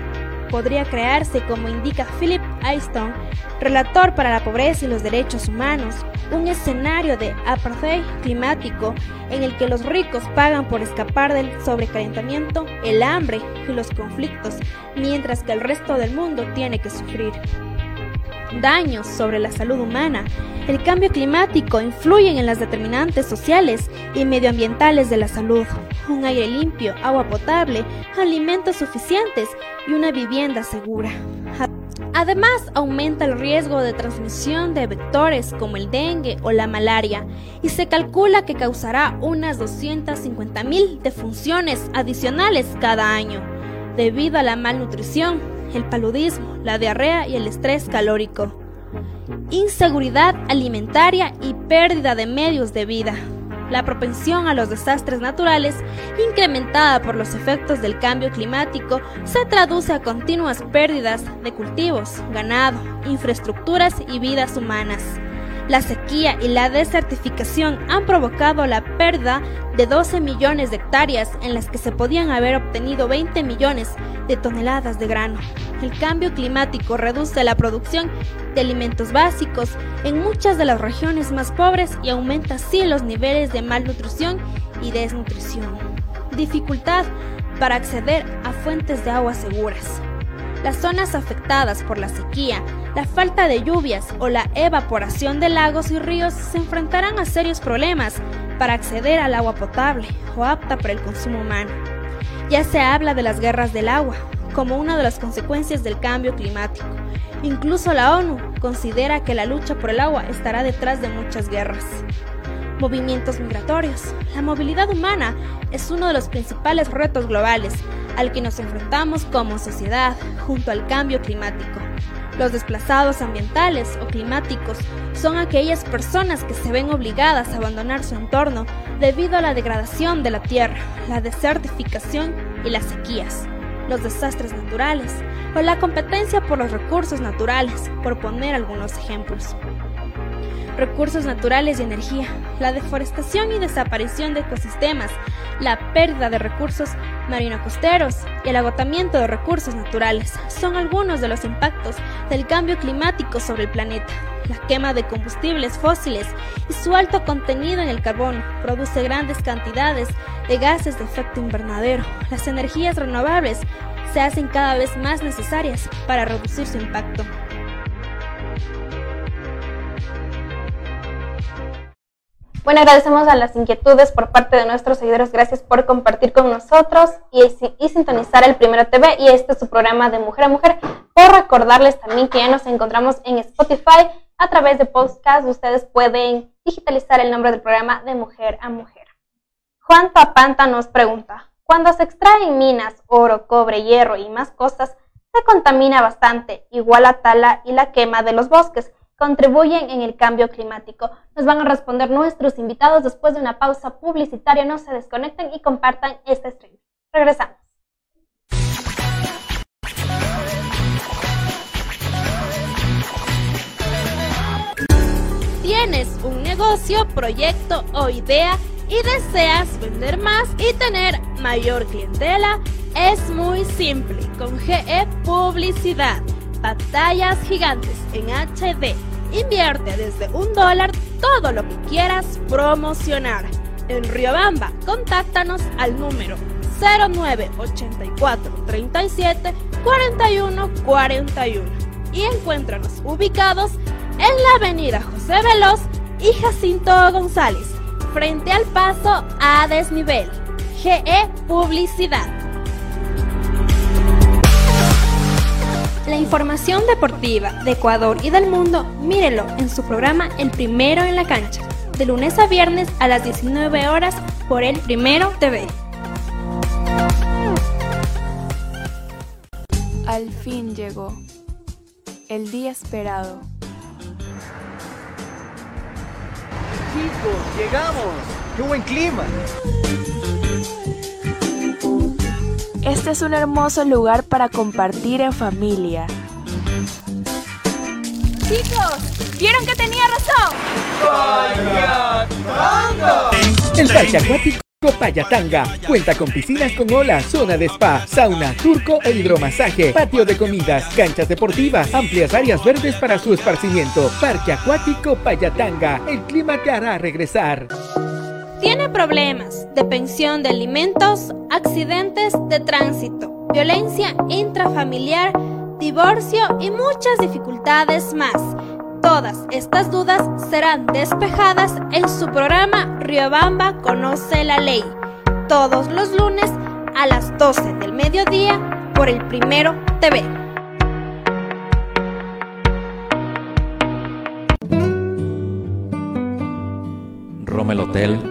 podría crearse, como indica Philip Easton, relator para la pobreza y los derechos humanos, un escenario de apartheid climático en el que los ricos pagan por escapar del sobrecalentamiento, el hambre y los conflictos, mientras que el resto del mundo tiene que sufrir daños sobre la salud humana. El cambio climático influye en las determinantes sociales y medioambientales de la salud. Un aire limpio, agua potable, alimentos suficientes y una vivienda segura. Además, aumenta el riesgo de transmisión de vectores como el dengue o la malaria y se calcula que causará unas 250.000 defunciones adicionales cada año debido a la malnutrición, el paludismo, la diarrea y el estrés calórico, inseguridad alimentaria y pérdida de medios de vida. La propensión a los desastres naturales, incrementada por los efectos del cambio climático, se traduce a continuas pérdidas de cultivos, ganado, infraestructuras y vidas humanas. La sequía y la desertificación han provocado la pérdida de 12 millones de hectáreas en las que se podían haber obtenido 20 millones de toneladas de grano. El cambio climático reduce la producción de alimentos básicos en muchas de las regiones más pobres y aumenta así los niveles de malnutrición y desnutrición. Dificultad para acceder a fuentes de agua seguras. Las zonas afectadas por la sequía, la falta de lluvias o la evaporación de lagos y ríos se enfrentarán a serios problemas para acceder al agua potable o apta para el consumo humano. Ya se habla de las guerras del agua como una de las consecuencias del cambio climático. Incluso la ONU considera que la lucha por el agua estará detrás de muchas guerras. Movimientos migratorios. La movilidad humana es uno de los principales retos globales al que nos enfrentamos como sociedad junto al cambio climático. Los desplazados ambientales o climáticos son aquellas personas que se ven obligadas a abandonar su entorno debido a la degradación de la tierra, la desertificación y las sequías, los desastres naturales o la competencia por los recursos naturales, por poner algunos ejemplos. Recursos naturales y energía, la deforestación y desaparición de ecosistemas, la pérdida de recursos marino-costeros y el agotamiento de recursos naturales son algunos de los impactos del cambio climático sobre el planeta. La quema de combustibles fósiles y su alto contenido en el carbono produce grandes cantidades de gases de efecto invernadero. Las energías renovables se hacen cada vez más necesarias para reducir su impacto. Bueno, agradecemos a las inquietudes por parte de nuestros seguidores. Gracias por compartir con nosotros y, sintonizar el Primero TV y este es su programa de Mujer a Mujer. Por recordarles también que ya nos encontramos en Spotify a través de podcast. Ustedes pueden digitalizar el nombre del programa de Mujer a Mujer. Juan Tapanta nos pregunta, cuando se extraen minas, oro, cobre, hierro y más cosas, se contamina bastante, igual la tala y la quema de los bosques contribuyen en el cambio climático. Nos van a responder nuestros invitados después de una pausa publicitaria. No se desconecten y compartan este stream. Regresamos. Tienes un negocio, proyecto o idea y deseas vender más y tener mayor clientela, es muy simple con GE Publicidad. Batallas gigantes en HD Invierte desde un dólar todo lo que quieras promocionar. En Riobamba, contáctanos al número 0984 37 41 41 y encuéntranos ubicados en la avenida José Veloz y Jacinto González, frente al paso a desnivel. GE Publicidad. La información deportiva de Ecuador y del mundo, mírelo en su programa El Primero en la Cancha, de lunes a viernes a las 19 horas por El Primero TV. Al fin llegó el día esperado. Chicos, llegamos. ¡Qué buen clima! Este es un hermoso lugar para compartir en familia. Chicos, ¿vieron que tenía razón? ¡Payatanga! El parque acuático Payatanga cuenta con piscinas con olas, zona de spa, sauna, turco e hidromasaje, patio de comidas, canchas deportivas, amplias áreas verdes para su esparcimiento. Parque acuático Payatanga, el clima te hará regresar. Tiene problemas de pensión de alimentos, accidentes de tránsito, violencia intrafamiliar, divorcio y muchas dificultades más. Todas estas dudas serán despejadas en su programa Riobamba Conoce la Ley, todos los lunes a las 12 del mediodía por el Primero TV. Romel Hotel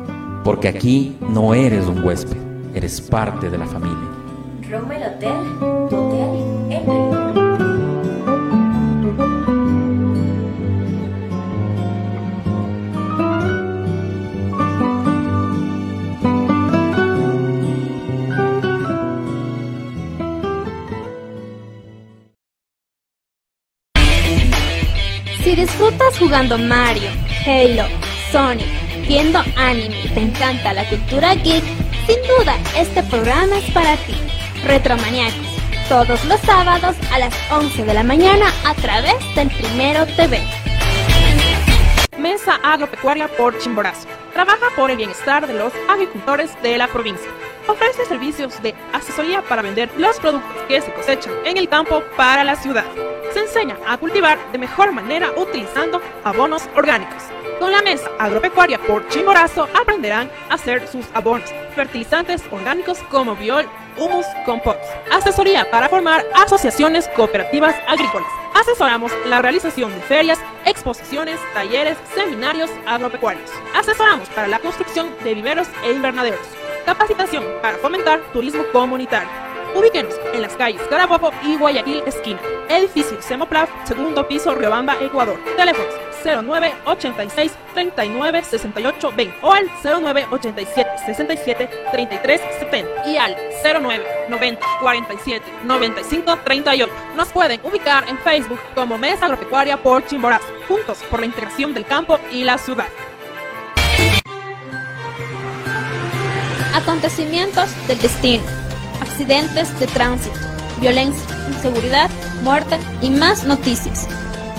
Porque aquí no eres un huésped, eres parte de la familia. Roma el Hotel, tu hotel en el Si disfrutas jugando Mario, Halo, Sonic, viendo anime y te encanta la cultura geek, sin duda este programa es para ti. Retromaniacos, todos los sábados a las 11 de la mañana a través del Primero TV. Mesa Agropecuaria por Chimborazo. Trabaja por el bienestar de los agricultores de la provincia. Ofrece servicios de asesoría para vender los productos que se cosechan en el campo para la ciudad. Se enseña a cultivar de mejor manera utilizando abonos orgánicos. Con la mesa agropecuaria por Chimborazo aprenderán a hacer sus abonos, fertilizantes orgánicos como biol, humus, compost. Asesoría para formar asociaciones cooperativas agrícolas Asesoramos la realización de ferias, exposiciones, talleres, seminarios agropecuarios. Asesoramos para la construcción de viveros e invernaderos. Capacitación para fomentar turismo comunitario. Ubíquenos en las calles Carabobo y Guayaquil esquina. Edificio Semoplaf, segundo piso, Riobamba, Ecuador. Teléfonos 09 86 39 68 20 o al 09 87 67 33 70 y al 09 90 47 95 38. Nos pueden ubicar en Facebook como Mesa Agropecuaria por Chimborazo, juntos por la integración del campo y la ciudad. Acontecimientos del destino, accidentes de tránsito, violencia, inseguridad, muerte y más noticias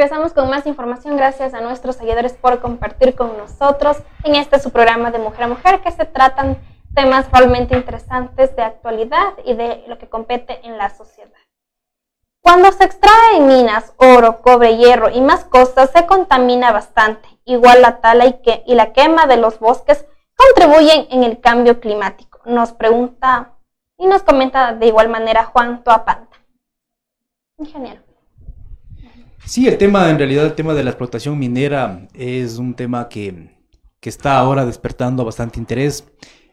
Regresamos con más información gracias a nuestros seguidores por compartir con nosotros en este su programa de Mujer a Mujer que se tratan temas realmente interesantes de actualidad y de lo que compete en la sociedad. Cuando se extrae en minas oro, cobre, hierro y más cosas, se contamina bastante. Igual la tala y, y la quema de los bosques contribuyen en el cambio climático. Nos pregunta y nos comenta de igual manera Juan Toapanta. Ingeniero. Sí, el tema, en realidad, el tema de la explotación minera es un tema que, está ahora despertando bastante interés.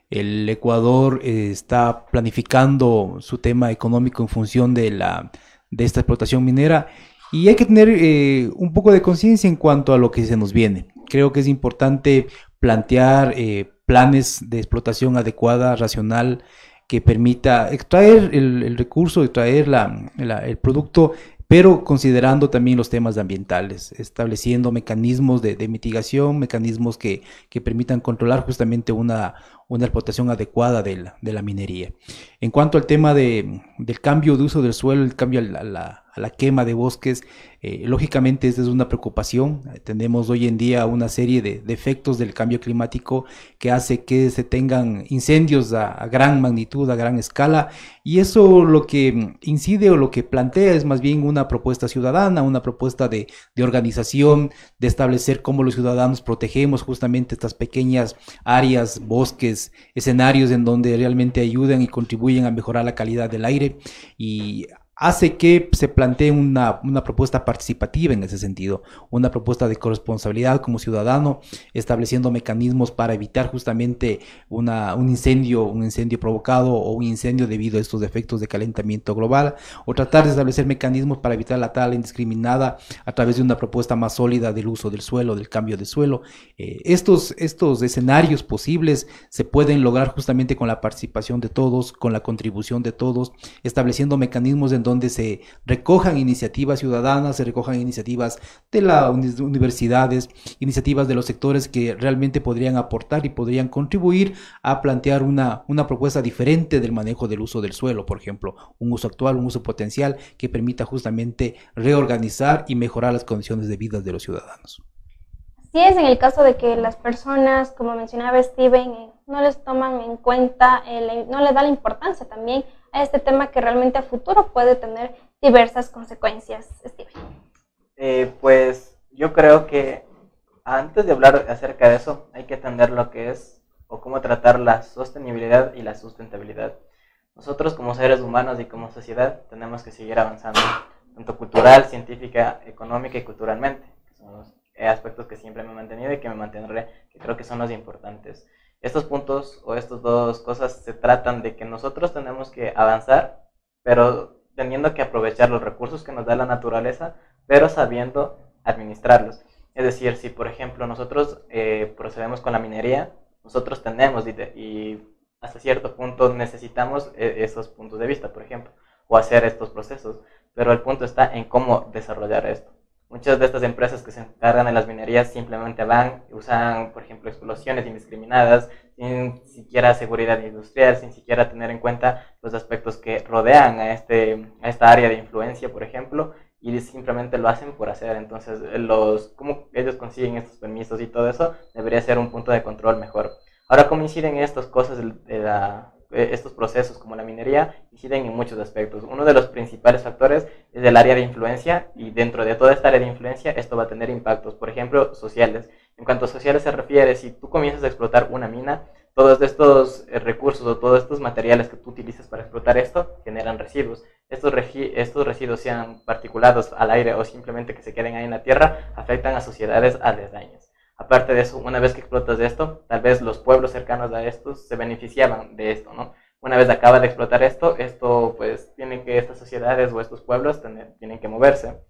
El Ecuador eh, está planificando su tema económico en función de, la, de esta explotación minera y hay que tener eh, un poco de conciencia en cuanto a lo que se nos viene. Creo que es importante plantear eh, planes de explotación adecuada, racional, que permita extraer el, recurso, extraer la, el producto pero considerando también los temas ambientales, estableciendo mecanismos de, mitigación, mecanismos que, permitan controlar justamente una, una explotación adecuada de la, de la, minería. En cuanto al tema de, del cambio de uso del suelo, el cambio a la, a la quema de bosques, eh, lógicamente esta es una preocupación. Tenemos hoy en día una serie de, efectos del cambio climático que hace que se tengan incendios a, gran magnitud, a gran escala, y eso lo que incide o lo que plantea es más bien una propuesta ciudadana, una propuesta de, de organización, de establecer cómo los ciudadanos protegemos justamente estas pequeñas áreas, bosques, escenarios en donde realmente ayudan y contribuyen a mejorar la calidad del aire y hace que se plantee una, una, propuesta participativa en ese sentido, una propuesta de corresponsabilidad como ciudadano, estableciendo mecanismos para evitar justamente una, un incendio, un incendio provocado o un incendio debido a estos efectos de calentamiento global, o tratar de establecer mecanismos para evitar la tala indiscriminada a través de una propuesta más sólida del uso del suelo, del cambio de suelo. Eh, estos, estos escenarios posibles se pueden lograr justamente con la participación de todos, con la contribución de todos, estableciendo mecanismos en donde se recojan iniciativas ciudadanas, se recojan iniciativas de las universidades, iniciativas de los sectores que realmente podrían aportar y podrían contribuir a plantear una, una propuesta diferente del manejo del uso del suelo, por ejemplo, un uso actual, un uso potencial que permita justamente reorganizar y mejorar las condiciones de vida de los ciudadanos. Así es, en el caso de que las personas, como mencionaba Steven, eh, no les toman en cuenta, no les da la importancia también a este tema que realmente a futuro puede tener diversas consecuencias. Steven. Eh, pues yo creo que antes de hablar acerca de eso, hay que entender lo que es o cómo tratar la sostenibilidad y la sustentabilidad. Nosotros como seres humanos y como sociedad tenemos que seguir avanzando, tanto cultural, científica, económica y culturalmente, que son los aspectos que siempre me he mantenido y que me mantendré, que creo que son los importantes estos puntos o estas dos cosas se tratan de que nosotros tenemos que avanzar, pero teniendo que aprovechar los recursos que nos da la naturaleza, pero sabiendo administrarlos. Es decir, si por ejemplo nosotros eh, procedemos con la minería, nosotros tenemos y, hasta cierto punto necesitamos eh, esos puntos de vista, por ejemplo, o hacer estos procesos, pero el punto está en cómo desarrollar esto. Muchas de estas empresas que se encargan de las minerías simplemente van, usan, por ejemplo, explosiones indiscriminadas, sin siquiera seguridad industrial, sin siquiera tener en cuenta los aspectos que rodean a, este, a esta área de influencia, por ejemplo, y simplemente lo hacen por hacer. Entonces, los, cómo ellos consiguen estos permisos y todo eso debería ser un punto de control mejor. Ahora, ¿cómo inciden estas cosas de la, estos procesos como la minería inciden en muchos aspectos. Uno de los principales factores es el área de influencia y dentro de toda esta área de influencia esto va a tener impactos, por ejemplo, sociales. En cuanto a sociales se refiere, si tú comienzas a explotar una mina, todos estos eh, recursos o todos estos materiales que tú utilizas para explotar esto generan residuos. Estos, estos residuos sean particulados al aire o simplemente que se queden ahí en la tierra, afectan a sociedades aledañas. Aparte de eso, una vez que explotas esto, tal vez los pueblos cercanos a estos se beneficiaban de esto, ¿no? Una vez acaba de explotar esto, esto pues tienen que estas sociedades o estos pueblos tienen que moverse.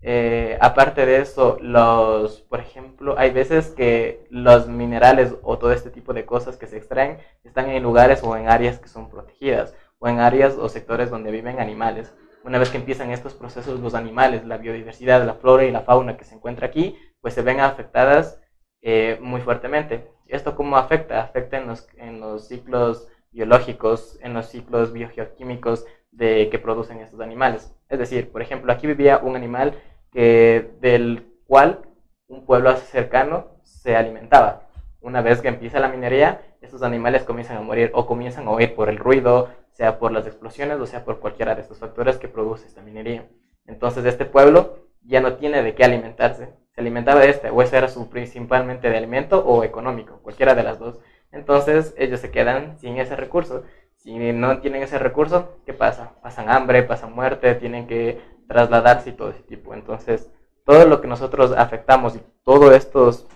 Eh, aparte de eso, los, por ejemplo, hay veces que los minerales o todo este tipo de cosas que se extraen están en lugares o en áreas que son protegidas o en áreas o sectores donde viven animales. Una vez que empiezan estos procesos, los animales, la biodiversidad, la flora y la fauna que se encuentra aquí, pues se ven afectadas eh, muy fuertemente. ¿Esto cómo afecta? Afecta en los, en los ciclos biológicos, en los ciclos biogeoquímicos de, que producen estos animales. Es decir, por ejemplo, aquí vivía un animal que, del cual un pueblo cercano se alimentaba. Una vez que empieza la minería, estos animales comienzan a morir o comienzan a huir por el ruido, sea por las explosiones o sea por cualquiera de estos factores que produce esta minería. Entonces este pueblo ya no tiene de qué alimentarse se alimentaba de este, o ese era su principalmente de alimento o económico, cualquiera de las dos. Entonces ellos se quedan sin ese recurso. Si no tienen ese recurso, ¿qué pasa? Pasan hambre, pasan muerte, tienen que trasladarse y todo ese tipo. Entonces, todo lo que nosotros afectamos y todos estos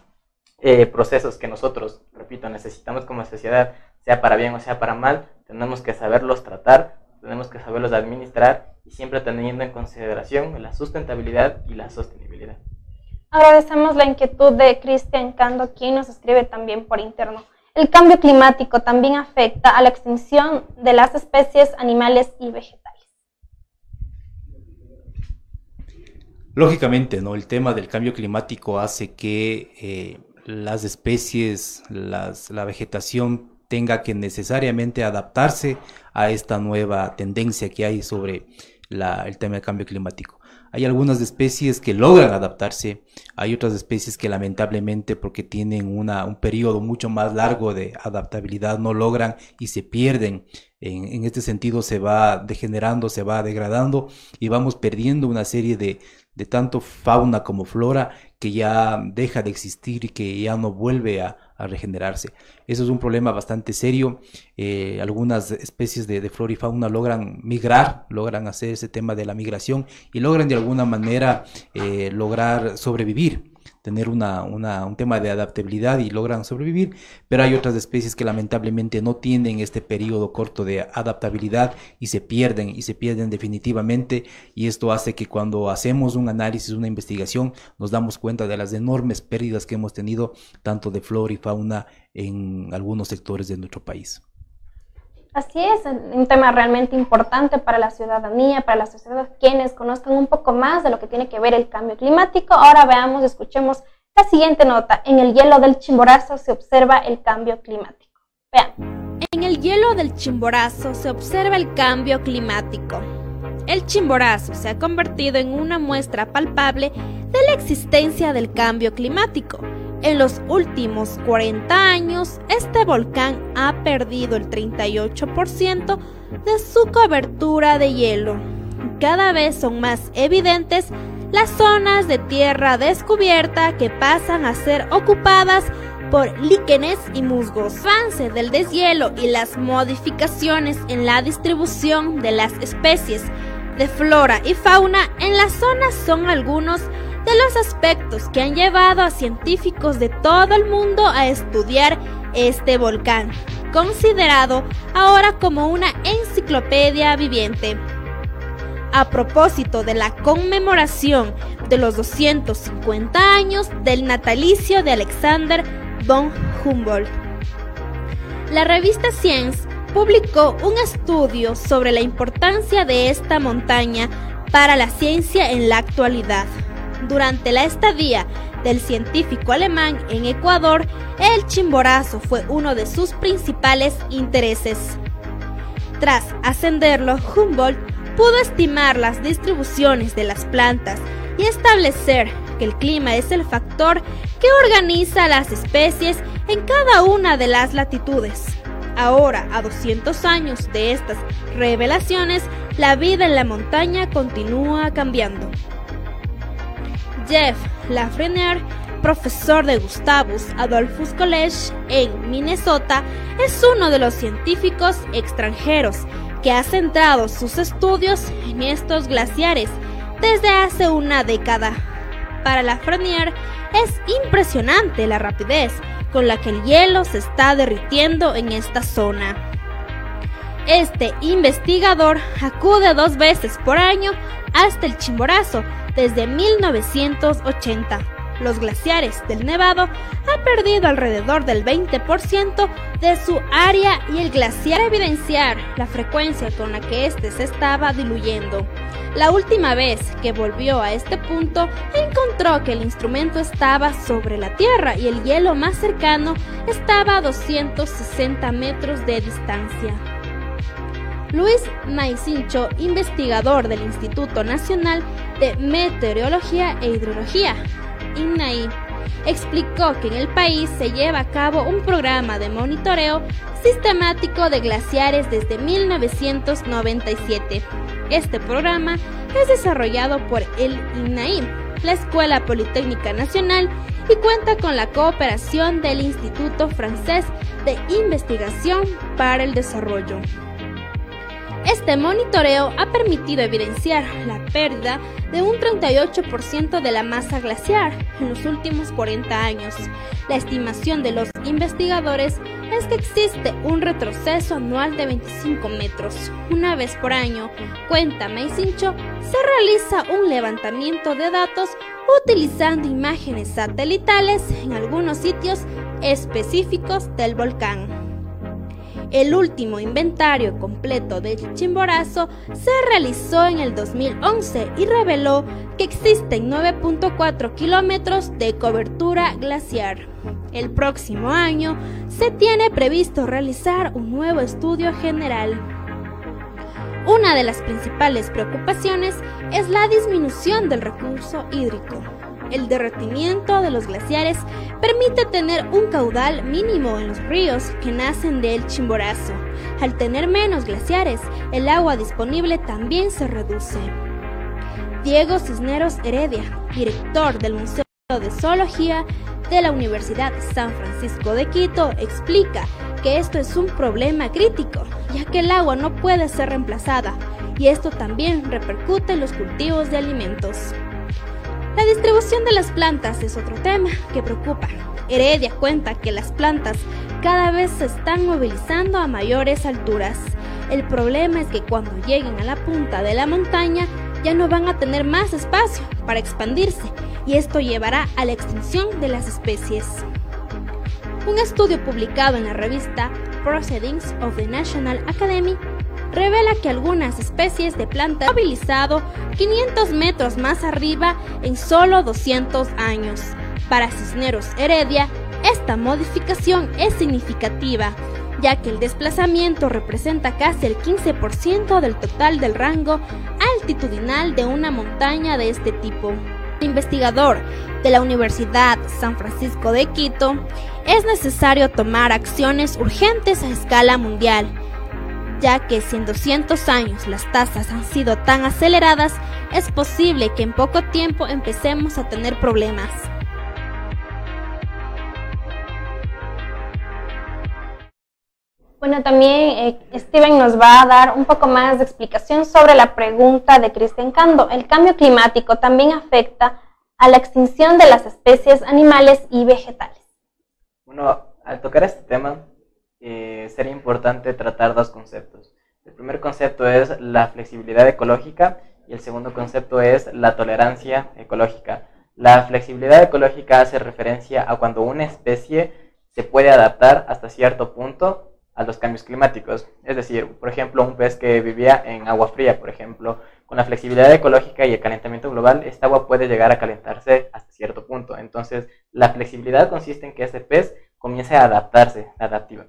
eh, procesos que nosotros, repito, necesitamos como sociedad, sea para bien o sea para mal, tenemos que saberlos tratar, tenemos que saberlos administrar y siempre teniendo en consideración la sustentabilidad y la sostenibilidad. Agradecemos la inquietud de Cristian Cando, quien nos escribe también por interno. El cambio climático también afecta a la extinción de las especies animales y vegetales. Lógicamente, ¿no? El tema del cambio climático hace que eh, las especies, la vegetación tenga que necesariamente adaptarse a esta nueva tendencia que hay sobre el tema del cambio climático. Hay algunas especies que logran adaptarse, hay otras especies que lamentablemente porque tienen una, un periodo mucho más largo de adaptabilidad no logran y se pierden. En, en, este sentido se va degenerando, se va degradando y vamos perdiendo una serie de, de tanto fauna como flora que ya deja de existir y que ya no vuelve a, regenerarse. Eso es un problema bastante serio. Eh, algunas especies de, de, flora y fauna logran migrar, logran hacer ese tema de la migración y logran de alguna manera eh, lograr sobrevivir tener una, un tema de adaptabilidad y logran sobrevivir, pero hay otras especies que lamentablemente no tienen este periodo corto de adaptabilidad y se pierden y se pierden definitivamente y esto hace que cuando hacemos un análisis, una investigación, nos damos cuenta de las enormes pérdidas que hemos tenido tanto de flora y fauna en algunos sectores de nuestro país. Así es, un tema realmente importante para la ciudadanía, para la sociedad, quienes conozcan un poco más de lo que tiene que ver el cambio climático. Ahora veamos, escuchemos la siguiente nota. En el hielo del Chimborazo se observa el cambio climático. Vean. En el hielo del Chimborazo se observa el cambio climático. El Chimborazo se ha convertido en una muestra palpable de la existencia del cambio climático en los últimos 40 años, este volcán ha perdido el 38% de su cobertura de hielo. Cada vez son más evidentes las zonas de tierra descubierta que pasan a ser ocupadas por líquenes y musgos. El avance del deshielo y las modificaciones en la distribución de las especies de flora y fauna en la zona son algunos de los aspectos que han llevado a científicos de todo el mundo a estudiar este volcán, considerado ahora como una enciclopedia viviente. A propósito de la conmemoración de los 250 años del natalicio de Alexander von Humboldt, la revista Science publicó un estudio sobre la importancia de esta montaña para la ciencia en la actualidad. Durante la estadía del científico alemán en Ecuador, el chimborazo fue uno de sus principales intereses. Tras ascenderlo, Humboldt pudo estimar las distribuciones de las plantas y establecer que el clima es el factor que organiza las especies en cada una de las latitudes. Ahora, a 200 años de estas revelaciones, la vida en la montaña continúa cambiando. Jeff Lafreniere, profesor de Gustavus Adolphus College en Minnesota, es uno de los científicos extranjeros que ha centrado sus estudios en estos glaciares desde hace una década. Para Lafreniere es impresionante la rapidez con la que el hielo se está derritiendo en esta zona. Este investigador acude dos veces por año hasta el Chimborazo desde 1980. Los glaciares del Nevado han perdido alrededor del 20% de su área y el glaciar evidenciar la frecuencia con la que éste se estaba diluyendo. La última vez que volvió a este punto, encontró que el instrumento estaba sobre la Tierra y el hielo más cercano estaba a 260 metros de distancia. Luis Maicincho, investigador del Instituto Nacional de Meteorología e Hidrología, INAI, explicó que en el país se lleva a cabo un programa de monitoreo sistemático de glaciares desde 1997. Este programa es desarrollado por el INAI, la Escuela Politécnica Nacional, y cuenta con la cooperación del Instituto Francés de Investigación para el Desarrollo. Este monitoreo ha permitido evidenciar la pérdida de un 38% de la masa glaciar en los últimos 40 años. La estimación de los investigadores es que existe un retroceso anual de 25 metros. Una vez por año, cuenta Meisincho, se realiza un levantamiento de datos utilizando imágenes satelitales en algunos sitios específicos del volcán. El último inventario completo del Chimborazo se realizó en el 2011 y reveló que existen 9.4 kilómetros de cobertura glaciar. El próximo año se tiene previsto realizar un nuevo estudio general. Una de las principales preocupaciones es la disminución del recurso hídrico el derretimiento de los glaciares permite tener un caudal mínimo en los ríos que nacen del Chimborazo. Al tener menos glaciares, el agua disponible también se reduce. Diego Cisneros Heredia, director del Museo de Zoología de la Universidad San Francisco de Quito, explica que esto es un problema crítico, ya que el agua no puede ser reemplazada y esto también repercute en los cultivos de alimentos. La distribución de las plantas es otro tema que preocupa. Heredia cuenta que las plantas cada vez se están movilizando a mayores alturas. El problema es que cuando lleguen a la punta de la montaña ya no van a tener más espacio para expandirse y esto llevará a la extinción de las especies. Un estudio publicado en la revista Proceedings of the National Academy revela que algunas especies de plantas han movilizado 500 metros más arriba en solo 200 años. Para Cisneros Heredia, esta modificación es significativa, ya que el desplazamiento representa casi el 15% del total del rango altitudinal de una montaña de este tipo. Investigador de la Universidad San Francisco de Quito, es necesario tomar acciones urgentes a escala mundial, ya que si en 200 años las tasas han sido tan aceleradas, es posible que en poco tiempo empecemos a tener problemas. Bueno, también eh, Steven nos va a dar un poco más de explicación sobre la pregunta de Cristian Cando. El cambio climático también afecta a la extinción de las especies animales y vegetales. Bueno, al tocar este tema, eh, sería importante tratar dos conceptos. El primer concepto es la flexibilidad ecológica y el segundo concepto es la tolerancia ecológica. La flexibilidad ecológica hace referencia a cuando una especie se puede adaptar hasta cierto punto a los cambios climáticos. Es decir, por ejemplo, un pez que vivía en agua fría, por ejemplo, con la flexibilidad ecológica y el calentamiento global, esta agua puede llegar a calentarse hasta cierto punto. Entonces, la flexibilidad consiste en que ese pez comience a adaptarse,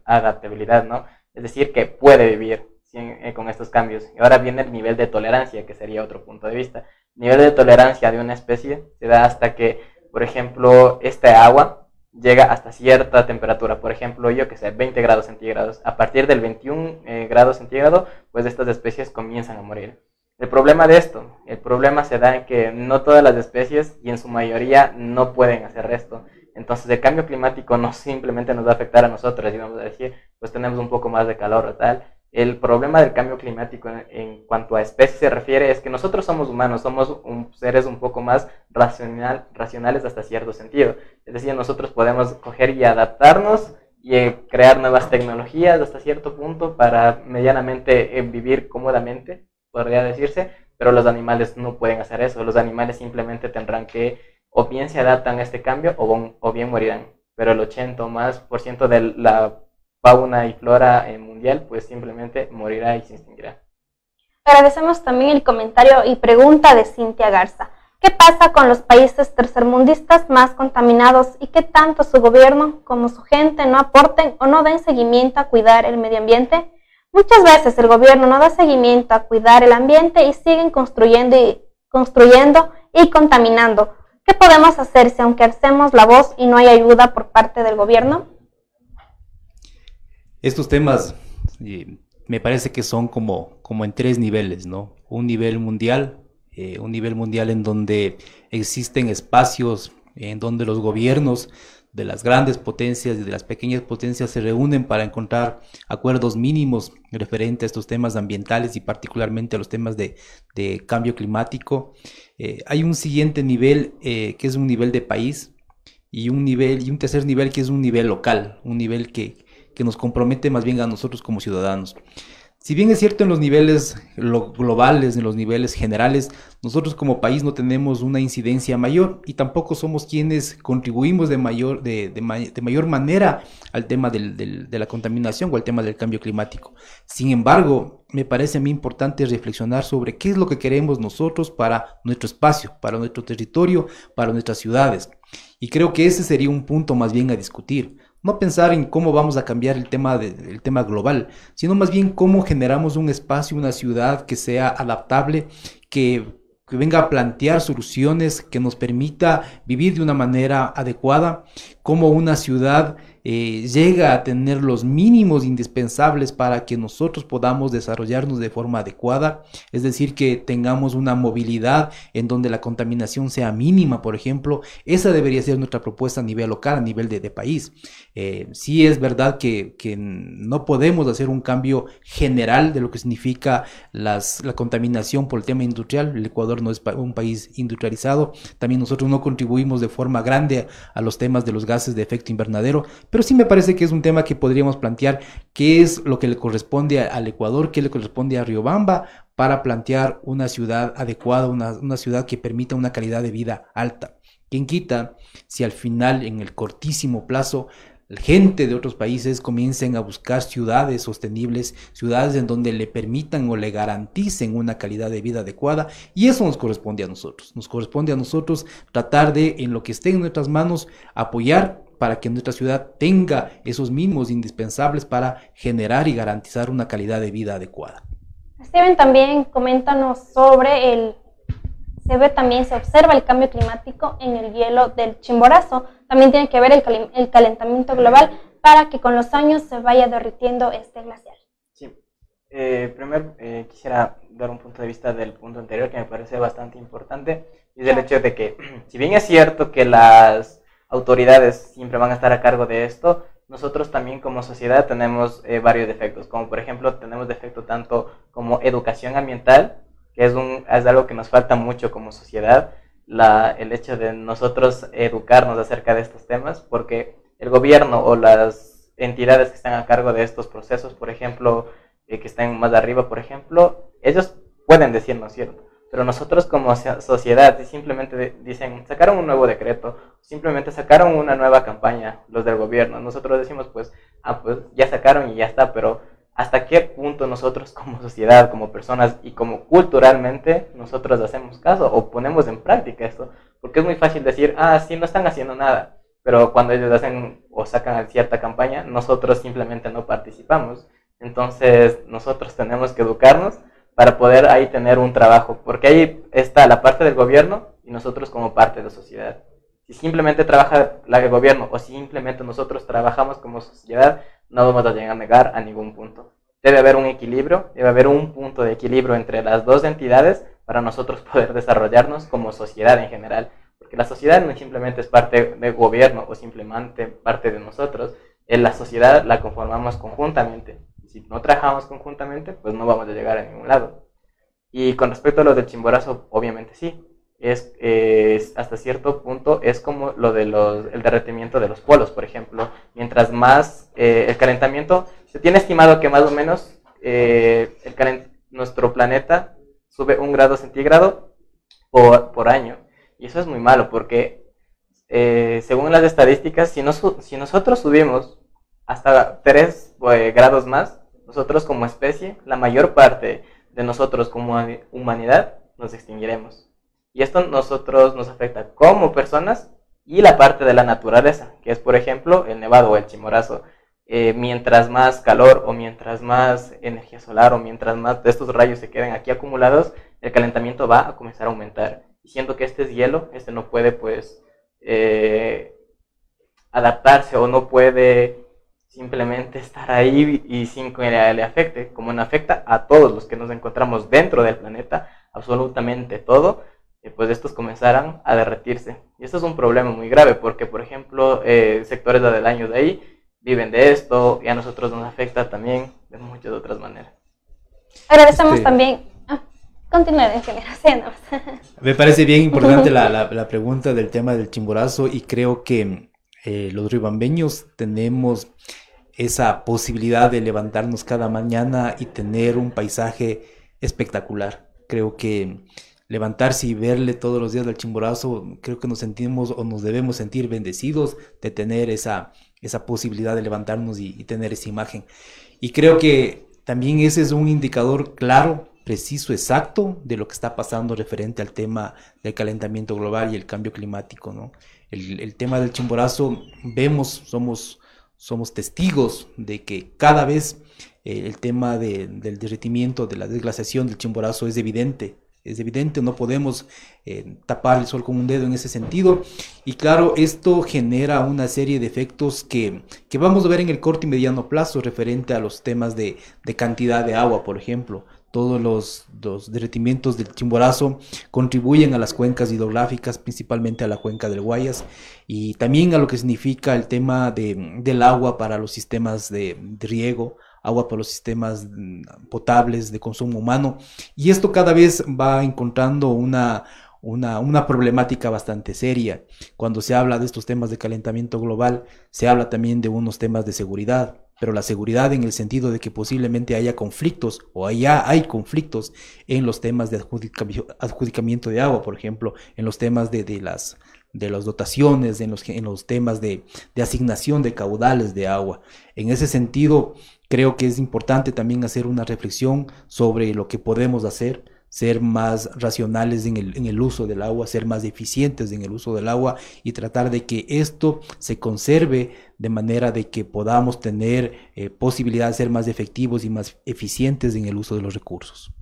adaptabilidad, ¿no? Es decir, que puede vivir eh, con estos cambios. Y ahora viene el nivel de tolerancia, que sería otro punto de vista. El nivel de tolerancia de una especie se da hasta que, por ejemplo, esta agua llega hasta cierta temperatura, por ejemplo, yo que sé, 20 grados centígrados. A partir del 21 eh, grados centígrados, pues estas especies comienzan a morir. El problema de esto, el problema se da en que no todas las especies y en su mayoría no pueden hacer esto. Entonces el cambio climático no simplemente nos va a afectar a nosotros, digamos a decir, pues tenemos un poco más de calor o tal, el problema del cambio climático en, cuanto a especies se refiere es que nosotros somos humanos, somos seres un poco más racional, racionales hasta cierto sentido. Es decir, nosotros podemos coger y adaptarnos y eh, crear nuevas tecnologías hasta cierto punto para medianamente eh, vivir cómodamente, podría decirse, pero los animales no pueden hacer eso. Los animales simplemente tendrán que o bien se adaptan a este cambio o, o bien morirán. Pero el 80 o más por ciento de la fauna y flora eh, mundial, pues simplemente morirá y se extinguirá. Agradecemos también el comentario y pregunta de Cintia Garza. ¿Qué pasa con los países tercermundistas más contaminados y qué tanto su gobierno como su gente no aporten o no den seguimiento a cuidar el medio ambiente? Muchas veces el gobierno no da seguimiento a cuidar el ambiente y siguen construyendo y, construyendo y contaminando. ¿Qué podemos hacer si aunque hacemos la voz y no hay ayuda por parte del gobierno? Estos temas me parece que son como, como en tres niveles, ¿no? Un nivel mundial, eh, un nivel mundial en donde existen espacios en donde los gobiernos de las grandes potencias y de las pequeñas potencias se reúnen para encontrar acuerdos mínimos referentes a estos temas ambientales y particularmente a los temas de, cambio climático. Eh, hay un siguiente nivel eh, que es un nivel de país y un nivel y un tercer nivel que es un nivel local, un nivel que, que nos compromete más bien a nosotros como ciudadanos. Si bien es cierto en los niveles globales, en los niveles generales, nosotros como país no tenemos una incidencia mayor y tampoco somos quienes contribuimos de mayor, de, mayor manera al tema de la contaminación o al tema del cambio climático. Sin embargo, me parece a mí importante reflexionar sobre qué es lo que queremos nosotros para nuestro espacio, para nuestro territorio, para nuestras ciudades. Y creo que ese sería un punto más bien a discutir no pensar en cómo vamos a cambiar el tema, tema global, sino más bien cómo generamos un espacio, una ciudad que sea adaptable, que, venga a plantear soluciones que nos permita vivir de una manera adecuada, cómo una ciudad eh, llega a tener los mínimos indispensables para que nosotros podamos desarrollarnos de forma adecuada, es decir, que tengamos una movilidad en donde la contaminación sea mínima, por ejemplo, esa debería ser nuestra propuesta a nivel local, a nivel de, país. Eh, sí es verdad que, no podemos hacer un cambio general de lo que significa la contaminación por el tema industrial, el Ecuador no es un país industrializado, también nosotros no contribuimos de forma grande a los temas de los gases de efecto invernadero, pero sí me parece que es un tema que podríamos plantear qué es lo que le corresponde al Ecuador, qué le corresponde a Riobamba para plantear una ciudad adecuada, una, ciudad que permita una calidad de vida alta. ¿Quién quita si al final, en el cortísimo plazo, gente de otros países comiencen a buscar ciudades sostenibles, ciudades en donde le permitan o le garanticen una calidad de vida adecuada y eso nos corresponde a nosotros. Nos corresponde a nosotros tratar de, en lo que esté en nuestras manos, apoyar para que nuestra ciudad tenga esos mínimos indispensables para generar y garantizar una calidad de vida adecuada. Steven, también coméntanos sobre el, se ve también, se observa el cambio climático en el hielo del Chimborazo. También tiene que ver el, el calentamiento global para que con los años se vaya derritiendo este glaciar. Sí. Eh, primero eh, quisiera dar un punto de vista del punto anterior que me parece bastante importante y es el hecho de que si bien es cierto que las autoridades siempre van a estar a cargo de esto, nosotros también como sociedad tenemos eh, varios defectos, como por ejemplo tenemos defecto tanto como educación ambiental, que es, un, es algo que nos falta mucho como sociedad, la, el hecho de nosotros educarnos acerca de estos temas, porque el gobierno o las entidades que están a cargo de estos procesos, por ejemplo, eh, que están más arriba, por ejemplo, ellos pueden decirnos, ¿cierto? Pero nosotros como sociedad simplemente dicen, sacaron un nuevo decreto, simplemente sacaron una nueva campaña los del gobierno. Nosotros decimos, pues, ah, pues ya sacaron y ya está, pero ¿hasta qué punto nosotros como sociedad, como personas y como culturalmente nosotros hacemos caso o ponemos en práctica esto? Porque es muy fácil decir, ah, sí, no están haciendo nada, pero cuando ellos hacen o sacan cierta campaña, nosotros simplemente no participamos. Entonces, nosotros tenemos que educarnos para poder ahí tener un trabajo, porque ahí está la parte del gobierno y nosotros como parte de la sociedad. Si simplemente trabaja el gobierno o simplemente nosotros trabajamos como sociedad, no vamos a llegar a negar a ningún punto. Debe haber un equilibrio, debe haber un punto de equilibrio entre las dos entidades para nosotros poder desarrollarnos como sociedad en general. Porque la sociedad no simplemente es parte del gobierno o simplemente parte de nosotros, en la sociedad la conformamos conjuntamente si no trabajamos conjuntamente, pues no vamos a llegar a ningún lado. Y con respecto a lo del chimborazo, obviamente sí. Es, hasta cierto punto es como lo del el derretimiento de los polos, por ejemplo. Mientras más eh, el calentamiento, se tiene estimado que más o menos eh, nuestro planeta sube un grado centígrado por, por, año. Y eso es muy malo porque, eh, según las estadísticas, si, si nosotros subimos hasta 3 grados más, nosotros como especie, la mayor parte de nosotros como humanidad, nos extinguiremos. Y esto nosotros nos afecta como personas y la parte de la naturaleza, que es por ejemplo el nevado o el chimorazo. Eh, mientras más calor o mientras más energía solar o mientras más de estos rayos se queden aquí acumulados, el calentamiento va a comenzar a aumentar. Y siendo que este es hielo, este no puede pues eh, adaptarse o no puede simplemente estar ahí y sin que le afecte, como no afecta a todos los que nos encontramos dentro del planeta, absolutamente todo, eh, pues estos comenzarán a derretirse. Y esto es un problema muy grave porque, por ejemplo, eh, sectores del año de ahí viven de esto y a nosotros nos afecta también de muchas otras maneras. Agradecemos este, también. Ah, continúe, ingeniero. Me parece bien importante la, la, pregunta del tema del chimborazo y creo que eh, los ribambeños tenemos esa posibilidad de levantarnos cada mañana y tener un paisaje espectacular. Creo que levantarse y verle todos los días al chimborazo, creo que nos sentimos o nos debemos sentir bendecidos de tener esa, esa posibilidad de levantarnos y, tener esa imagen. Y creo que también ese es un indicador claro, preciso, exacto de lo que está pasando referente al tema del calentamiento global y el cambio climático. ¿no? El, el tema del chimborazo, vemos, somos somos testigos de que cada vez eh, el tema del derretimiento, de la desglaciación del Chimborazo es evidente, es evidente, no podemos eh, tapar el sol con un dedo en ese sentido. Y claro, esto genera una serie de efectos que, que vamos a ver en el corto y mediano plazo referente a los temas de, de cantidad de agua, por ejemplo todos los, los, derretimientos del Chimborazo contribuyen a las cuencas hidrográficas, principalmente a la cuenca del Guayas, y también a lo que significa el tema de, del agua para los sistemas de, riego, agua para los sistemas mm, potables de consumo humano. Y esto cada vez va encontrando una, una, una, problemática bastante seria. Cuando se habla de estos temas de calentamiento global, se habla también de unos temas de seguridad pero la seguridad en el sentido de que posiblemente haya conflictos o allá hay conflictos en los temas de adjudicamiento de agua, por ejemplo, en los temas de, de las de las dotaciones, en los, en los temas de, de asignación de caudales de agua. En ese sentido, creo que es importante también hacer una reflexión sobre lo que podemos hacer ser más racionales en el, en el, uso del agua, ser más eficientes en el uso del agua y tratar de que esto se conserve de manera de que podamos tener eh, posibilidad de ser más efectivos y más eficientes en el uso de los recursos.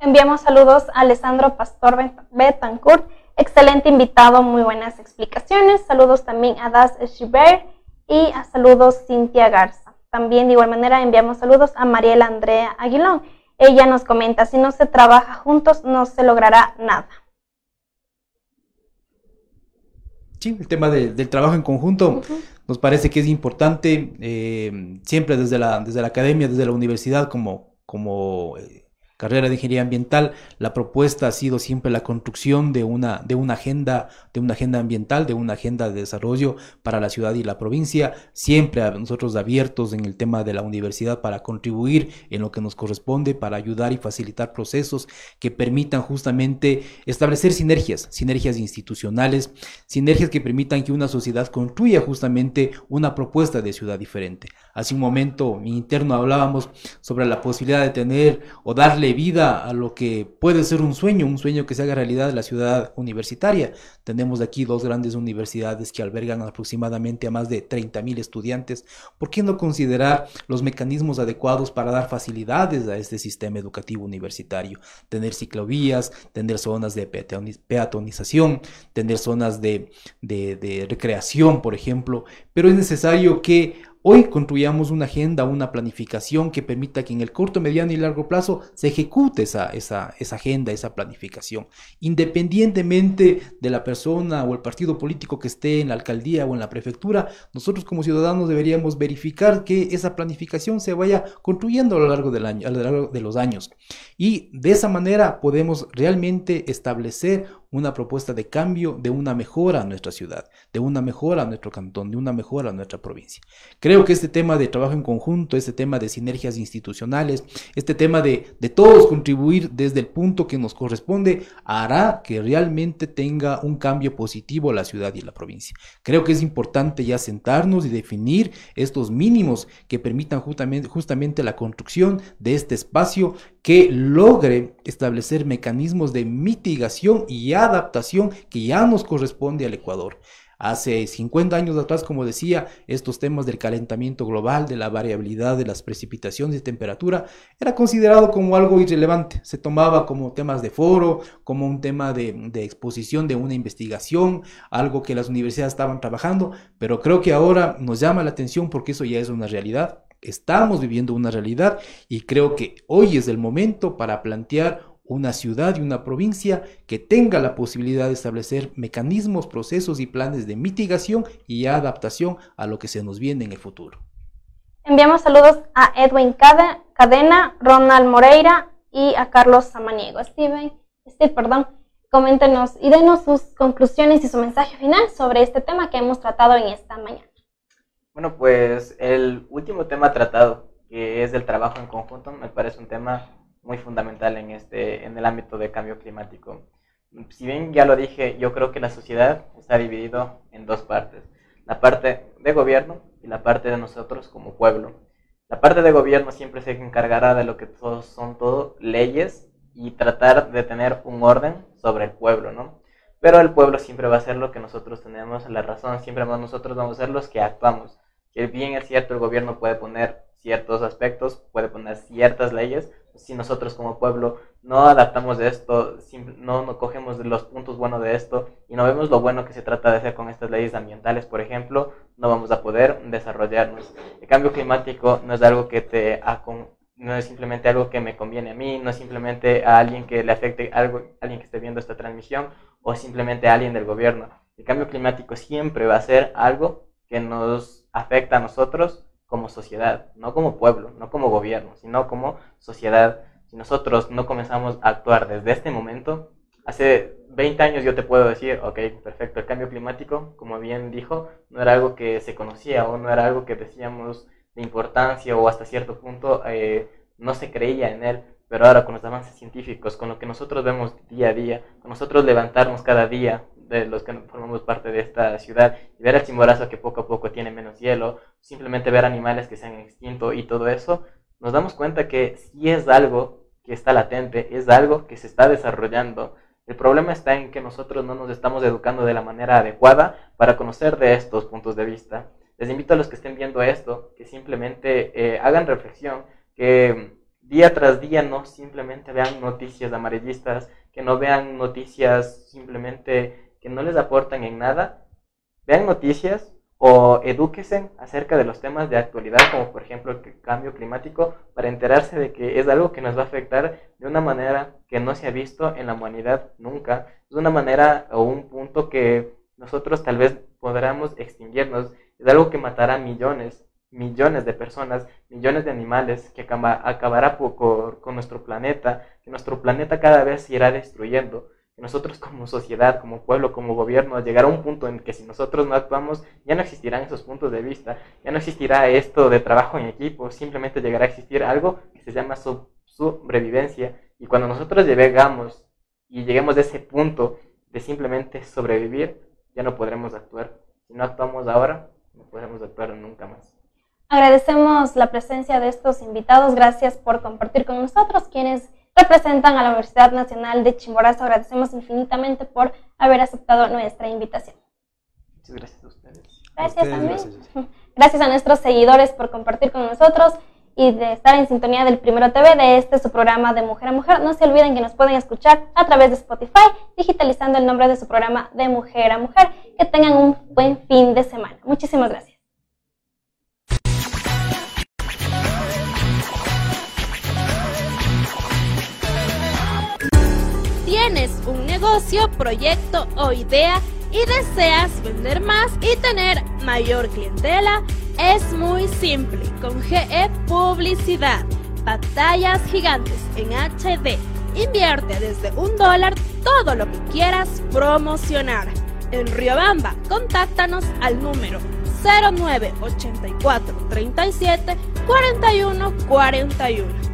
Enviamos saludos a Alessandro Pastor Betancourt, excelente invitado, muy buenas explicaciones. Saludos también a Das Schibert y a saludos Cintia Garza. También de igual manera enviamos saludos a Mariela Andrea Aguilón. Ella nos comenta, si no se trabaja juntos no se logrará nada. Sí, el tema del trabajo en conjunto nos parece que es importante, eh, siempre desde la, desde la academia, desde la universidad, como, como eh, carrera de ingeniería ambiental, la propuesta ha sido siempre la construcción de una, de una agenda, de una agenda ambiental, de una agenda de desarrollo para la ciudad y la provincia, siempre nosotros abiertos en el tema de la universidad para contribuir en lo que nos corresponde, para ayudar y facilitar procesos que permitan justamente establecer sinergias, sinergias institucionales, sinergias que permitan que una sociedad construya justamente una propuesta de ciudad diferente. Hace un momento interno hablábamos sobre la posibilidad de tener o darle vida a lo que puede ser un sueño, un sueño que se haga realidad la ciudad universitaria. Tenemos aquí dos grandes universidades que albergan aproximadamente a más de 30 mil estudiantes. ¿Por qué no considerar los mecanismos adecuados para dar facilidades a este sistema educativo universitario? Tener ciclovías, tener zonas de peatonización, tener zonas de recreación, por ejemplo, pero es necesario que Hoy construyamos una agenda, una planificación que permita que en el corto, mediano y largo plazo se ejecute esa, esa, esa, agenda, esa planificación. Independientemente de la persona o el partido político que esté en la alcaldía o en la prefectura, nosotros como ciudadanos deberíamos verificar que esa planificación se vaya construyendo a lo largo del año, a lo largo de los años. Y de esa manera podemos realmente establecer una propuesta de cambio, de una mejora a nuestra ciudad, de una mejora a nuestro cantón, de una mejora a nuestra provincia. Creo que este tema de trabajo en conjunto, este tema de sinergias institucionales, este tema de, de todos contribuir desde el punto que nos corresponde, hará que realmente tenga un cambio positivo la ciudad y la provincia. Creo que es importante ya sentarnos y definir estos mínimos que permitan justamente, justamente la construcción de este espacio que logre establecer mecanismos de mitigación y adaptación que ya nos corresponde al Ecuador. Hace 50 años atrás, como decía, estos temas del calentamiento global, de la variabilidad de las precipitaciones y temperatura, era considerado como algo irrelevante. Se tomaba como temas de foro, como un tema de, de, exposición de una investigación, algo que las universidades estaban trabajando, pero creo que ahora nos llama la atención porque eso ya es una realidad. Estamos viviendo una realidad y creo que hoy es el momento para plantear una ciudad y una provincia que tenga la posibilidad de establecer mecanismos, procesos y planes de mitigación y adaptación a lo que se nos viene en el futuro. Enviamos saludos a Edwin Cadena, Ronald Moreira y a Carlos Samaniego. Steven, Steve, perdón, coméntenos y denos sus conclusiones y su mensaje final sobre este tema que hemos tratado en esta mañana. Bueno, pues el último tema tratado, que es el trabajo en conjunto, me parece un tema muy fundamental en, este, en el ámbito de cambio climático. Si bien ya lo dije, yo creo que la sociedad está dividida en dos partes. La parte de gobierno y la parte de nosotros como pueblo. La parte de gobierno siempre se encargará de lo que son todo leyes y tratar de tener un orden sobre el pueblo, ¿no? Pero el pueblo siempre va a ser lo que nosotros tenemos la razón, siempre nosotros vamos a ser los que actuamos. Que bien es cierto, el gobierno puede poner ciertos aspectos, puede poner ciertas leyes. Si nosotros como pueblo no adaptamos de esto, no, no cogemos los puntos buenos de esto y no vemos lo bueno que se trata de hacer con estas leyes ambientales, por ejemplo, no vamos a poder desarrollarnos. El cambio climático no es algo que te no es simplemente algo que me conviene a mí, no es simplemente a alguien que le afecte algo, alguien que esté viendo esta transmisión o simplemente a alguien del gobierno. El cambio climático siempre va a ser algo que nos afecta a nosotros como sociedad, no como pueblo, no como gobierno, sino como sociedad. Si nosotros no comenzamos a actuar desde este momento, hace 20 años yo te puedo decir, ok, perfecto, el cambio climático, como bien dijo, no era algo que se conocía o no era algo que decíamos de importancia o hasta cierto punto eh, no se creía en él, pero ahora con los avances científicos, con lo que nosotros vemos día a día, con nosotros levantarnos cada día de los que formamos parte de esta ciudad y ver el Chimborazo que poco a poco tiene menos hielo, simplemente ver animales que se han extinto y todo eso, nos damos cuenta que si es algo que está latente, es algo que se está desarrollando. El problema está en que nosotros no nos estamos educando de la manera adecuada para conocer de estos puntos de vista. Les invito a los que estén viendo esto, que simplemente eh, hagan reflexión, que día tras día no simplemente vean noticias amarillistas, que no vean noticias simplemente que no les aportan en nada. Vean noticias o edúquesen acerca de los temas de actualidad, como por ejemplo el cambio climático, para enterarse de que es algo que nos va a afectar de una manera que no se ha visto en la humanidad nunca. Es una manera o un punto que nosotros tal vez podamos extinguirnos. Es algo que matará millones, millones de personas, millones de animales, que acabará con nuestro planeta, que nuestro planeta cada vez se irá destruyendo. Que nosotros como sociedad, como pueblo, como gobierno, llegará un punto en que si nosotros no actuamos, ya no existirán esos puntos de vista, ya no existirá esto de trabajo en equipo, simplemente llegará a existir algo que se llama sobrevivencia. Y cuando nosotros llegamos y lleguemos a ese punto de simplemente sobrevivir, ya no podremos actuar. Si no actuamos ahora, no podremos actuar nunca más. Agradecemos la presencia de estos invitados. Gracias por compartir con nosotros, quienes representan a la Universidad Nacional de Chimborazo. Agradecemos infinitamente por haber aceptado nuestra invitación. Muchas gracias a ustedes. Gracias también. Gracias. a nuestros seguidores por compartir con nosotros y de estar en sintonía del Primero TV de este su programa de Mujer a Mujer. No se olviden que nos pueden escuchar a través de Spotify, digitalizando el nombre de su programa de Mujer a Mujer. Que tengan un buen fin de semana. Muchísimas gracias. Tienes un negocio, proyecto o idea y deseas vender más y tener mayor clientela, es muy simple. Con GE Publicidad, pantallas gigantes en HD. Invierte desde un dólar todo lo que quieras promocionar. En Riobamba, contáctanos al número 0984 37 41 41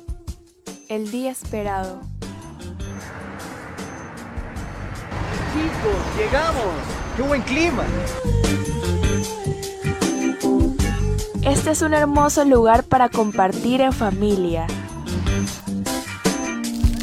el día esperado. Chicos, llegamos. ¡Qué buen clima! Este es un hermoso lugar para compartir en familia.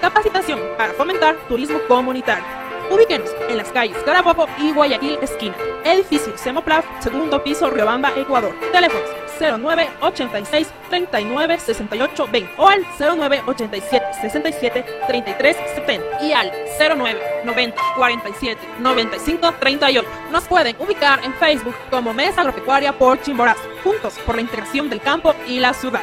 Capacitación para fomentar turismo comunitario. Ubíquenos en las calles Carabobo y Guayaquil esquina. Edificio Semoplaf, segundo piso, Riobamba, Ecuador. Teléfonos 09 86 39 68 20 o al 09 87 67 33 70 y al 09 90 47 95 38. Nos pueden ubicar en Facebook como Mesa Agropecuaria por Chimborazo, juntos por la integración del campo y la ciudad.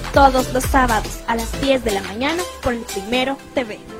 todos los sábados a las 10 de la mañana por el Primero TV.